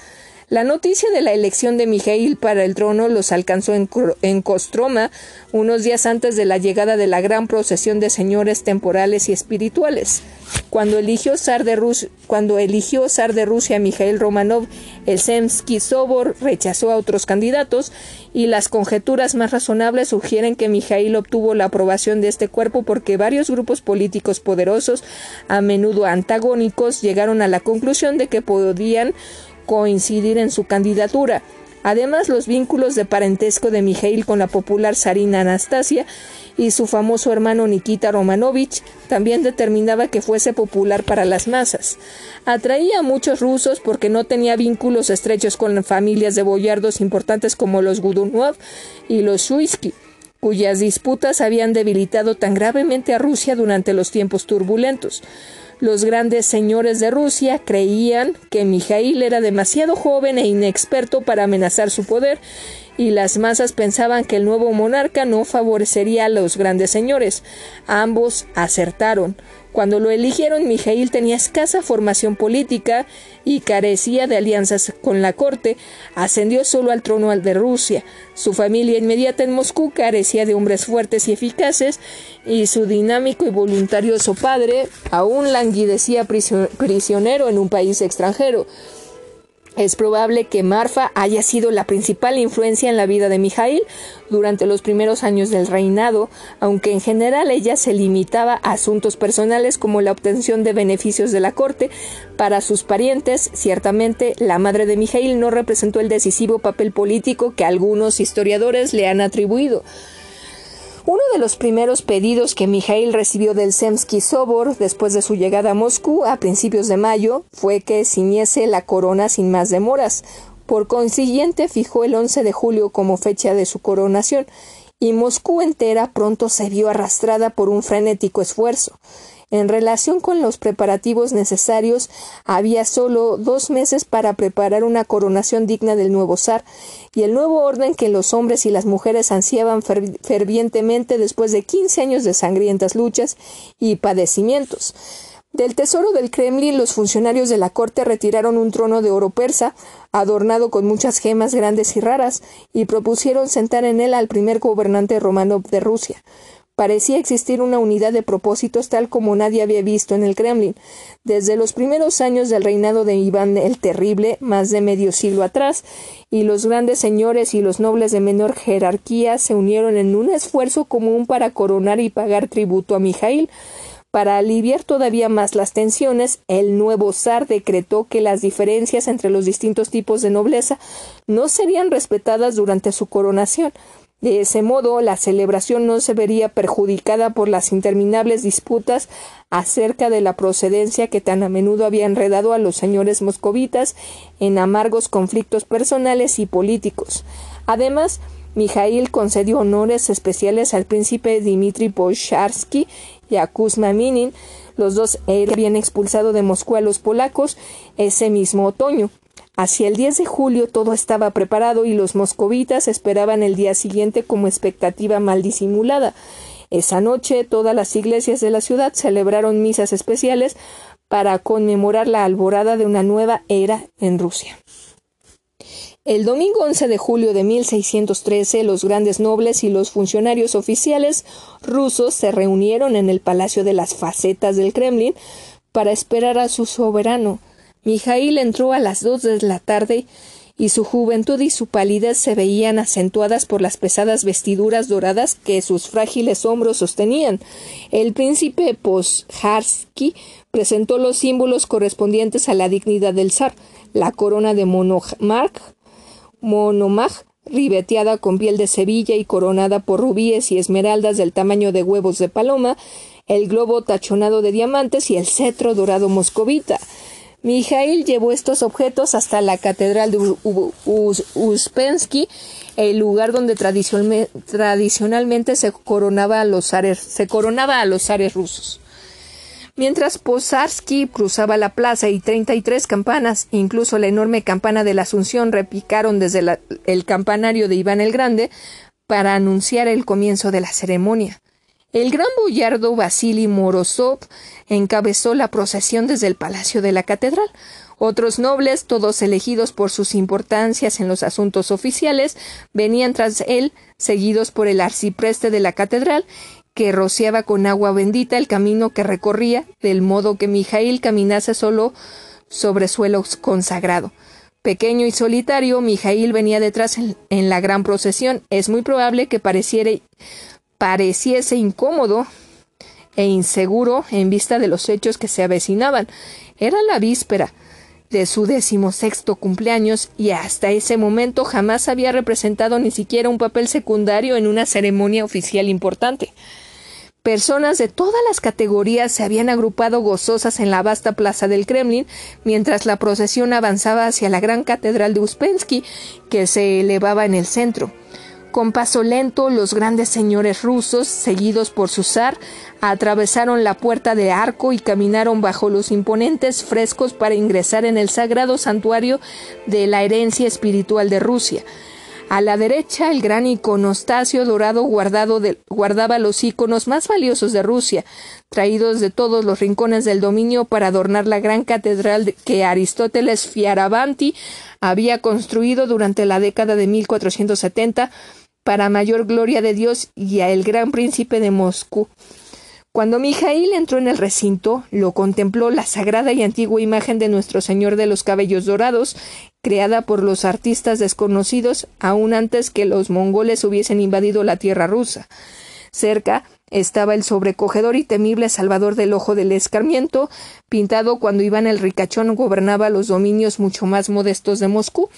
La noticia de la elección de Mijail para el trono los alcanzó en, en, Kostroma unos días antes de la llegada de la gran procesión de señores temporales y espirituales. Cuando eligió zar de, Rus cuando eligió zar de Rusia Mijail Romanov, el Semsky Sobor rechazó a otros candidatos y las conjeturas más razonables sugieren que Mijail obtuvo la aprobación de este cuerpo porque varios grupos políticos poderosos, a menudo antagónicos, llegaron a la conclusión de que podían coincidir en su candidatura. Además, los vínculos de parentesco de Mijail con la popular zarina Anastasia y su famoso hermano Nikita Romanovich también determinaba que fuese popular para las masas. Atraía a muchos rusos porque no tenía vínculos estrechos con familias de boyardos importantes como los Gudunov y los Shuisky, cuyas disputas habían debilitado tan gravemente a Rusia durante los tiempos turbulentos. Los grandes señores de Rusia creían que Mijail era demasiado joven e inexperto para amenazar su poder, y las masas pensaban que el nuevo monarca no favorecería a los grandes señores. Ambos acertaron. Cuando lo eligieron, Mijail tenía escasa formación política y carecía de alianzas con la corte. Ascendió solo al trono de Rusia. Su familia inmediata en Moscú carecía de hombres fuertes y eficaces, y su dinámico y voluntarioso padre aún languidecía prisionero en un país extranjero. Es probable que Marfa haya sido la principal influencia en la vida de Mijail durante los primeros años del reinado, aunque en general ella se limitaba a asuntos personales como la obtención de beneficios de la corte. Para sus parientes, ciertamente, la madre de Mijail no representó el decisivo papel político que algunos historiadores le han atribuido. Uno de los primeros pedidos que Mijail recibió del Semsky Sobor después de su llegada a Moscú a principios de mayo fue que ciñese la corona sin más demoras. Por consiguiente, fijó el 11 de julio como fecha de su coronación, y Moscú entera pronto se vio arrastrada por un frenético esfuerzo. En relación con los preparativos necesarios, había solo dos meses para preparar una coronación digna del nuevo zar y el nuevo orden que los hombres y las mujeres ansiaban fervientemente después de quince años de sangrientas luchas y padecimientos. Del tesoro del Kremlin, los funcionarios de la corte retiraron un trono de oro persa, adornado con muchas gemas grandes y raras, y propusieron sentar en él al primer gobernante romano de Rusia. Parecía existir una unidad de propósitos tal como nadie había visto en el Kremlin. Desde los primeros años del reinado de Iván el Terrible, más de medio siglo atrás, y los grandes señores y los nobles de menor jerarquía se unieron en un esfuerzo común para coronar y pagar tributo a Mijail. Para aliviar todavía más las tensiones, el nuevo zar decretó que las diferencias entre los distintos tipos de nobleza no serían respetadas durante su coronación. De ese modo, la celebración no se vería perjudicada por las interminables disputas acerca de la procedencia que tan a menudo había enredado a los señores moscovitas en amargos conflictos personales y políticos. Además, Mijail concedió honores especiales al príncipe Dmitri Posharsky y a Kuzma Minin. Los dos habían expulsado de Moscú a los polacos ese mismo otoño. Hacia el 10 de julio todo estaba preparado y los moscovitas esperaban el día siguiente como expectativa mal disimulada. Esa noche todas las iglesias de la ciudad celebraron misas especiales para conmemorar la alborada de una nueva era en Rusia. El domingo 11 de julio de 1613 los grandes nobles y los funcionarios oficiales rusos se reunieron en el Palacio de las Facetas del Kremlin para esperar a su soberano. Mijail entró a las dos de la tarde y su juventud y su palidez se veían acentuadas por las pesadas vestiduras doradas que sus frágiles hombros sostenían. El príncipe Posharsky presentó los símbolos correspondientes a la dignidad del zar, la corona de monomaj, monomaj ribeteada con piel de Sevilla y coronada por rubíes y esmeraldas del tamaño de huevos de paloma, el globo tachonado de diamantes y el cetro dorado moscovita. Mijail llevó estos objetos hasta la catedral de Uspensky, el lugar donde tradicionalmente se coronaba a los zares, se coronaba a los rusos. Mientras Posarsky cruzaba la plaza y treinta y tres campanas, incluso la enorme campana de la Asunción, repicaron desde el campanario de Iván el Grande para anunciar el comienzo de la ceremonia. El gran boyardo Vasily Morozov encabezó la procesión desde el palacio de la catedral. Otros nobles, todos elegidos por sus importancias en los asuntos oficiales, venían tras él, seguidos por el arcipreste de la catedral, que rociaba con agua bendita el camino que recorría, del modo que Mijail caminase solo sobre suelo consagrado. Pequeño y solitario, Mijail venía detrás en, en la gran procesión. Es muy probable que pareciera pareciese incómodo e inseguro en vista de los hechos que se avecinaban. Era la víspera de su decimosexto cumpleaños y hasta ese momento jamás había representado ni siquiera un papel secundario en una ceremonia oficial importante. Personas de todas las categorías se habían agrupado gozosas en la vasta plaza del Kremlin, mientras la procesión avanzaba hacia la gran catedral de Uspensky, que se elevaba en el centro. Con paso lento, los grandes señores rusos, seguidos por su zar, atravesaron la puerta de arco y caminaron bajo los imponentes frescos para ingresar en el sagrado santuario de la herencia espiritual de Rusia. A la derecha, el gran iconostasio dorado guardado guardaba los iconos más valiosos de Rusia, traídos de todos los rincones del dominio para adornar la gran catedral que Aristóteles Fiaravanti había construido durante la década de 1470 para mayor gloria de Dios y a el gran príncipe de Moscú. Cuando Mijail entró en el recinto, lo contempló la sagrada y antigua imagen de Nuestro Señor de los Cabellos Dorados, creada por los artistas desconocidos aún antes que los mongoles hubiesen invadido la tierra rusa. Cerca estaba el sobrecogedor y temible Salvador del Ojo del Escarmiento, pintado cuando Iván el Ricachón gobernaba los dominios mucho más modestos de Moscú,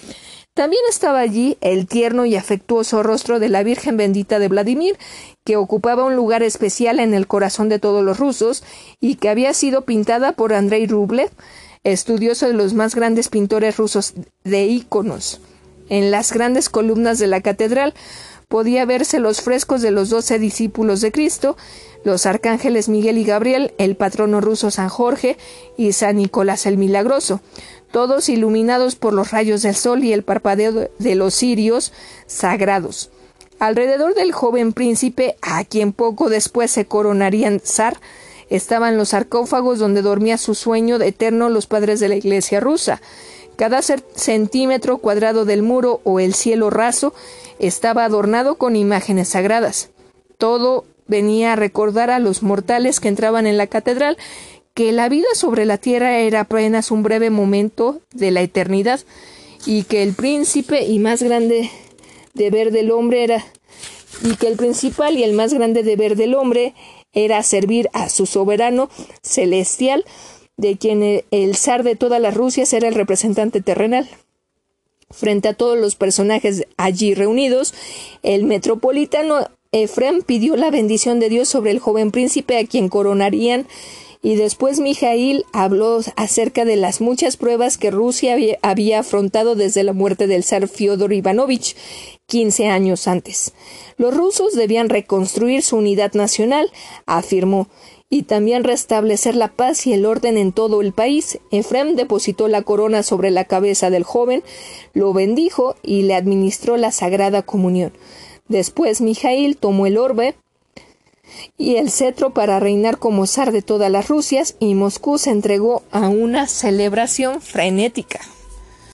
también estaba allí el tierno y afectuoso rostro de la Virgen bendita de Vladimir, que ocupaba un lugar especial en el corazón de todos los rusos y que había sido pintada por Andrei Rublev, estudioso de los más grandes pintores rusos de íconos. En las grandes columnas de la catedral podía verse los frescos de los doce discípulos de Cristo, los arcángeles Miguel y Gabriel, el patrono ruso San Jorge y San Nicolás el Milagroso, todos iluminados por los rayos del sol y el parpadeo de los cirios sagrados. Alrededor del joven príncipe, a quien poco después se coronarían zar, estaban los sarcófagos donde dormía su sueño de eterno los padres de la iglesia rusa. Cada centímetro cuadrado del muro o el cielo raso estaba adornado con imágenes sagradas. Todo venía a recordar a los mortales que entraban en la catedral que la vida sobre la tierra era apenas un breve momento de la eternidad y que el príncipe y más grande deber del hombre era y que el principal y el más grande deber del hombre era servir a su soberano celestial, de quien el zar de todas las Rusias era el representante terrenal. Frente a todos los personajes allí reunidos, el metropolitano Efrem pidió la bendición de Dios sobre el joven príncipe a quien coronarían y después Mijail habló acerca de las muchas pruebas que Rusia había afrontado desde la muerte del zar Fyodor Ivanovich quince años antes. Los rusos debían reconstruir su unidad nacional, afirmó, y también restablecer la paz y el orden en todo el país. Efrem depositó la corona sobre la cabeza del joven, lo bendijo y le administró la sagrada comunión. Después Mijail tomó el orbe, y el cetro para reinar como zar de todas las Rusias y Moscú se entregó a una celebración frenética.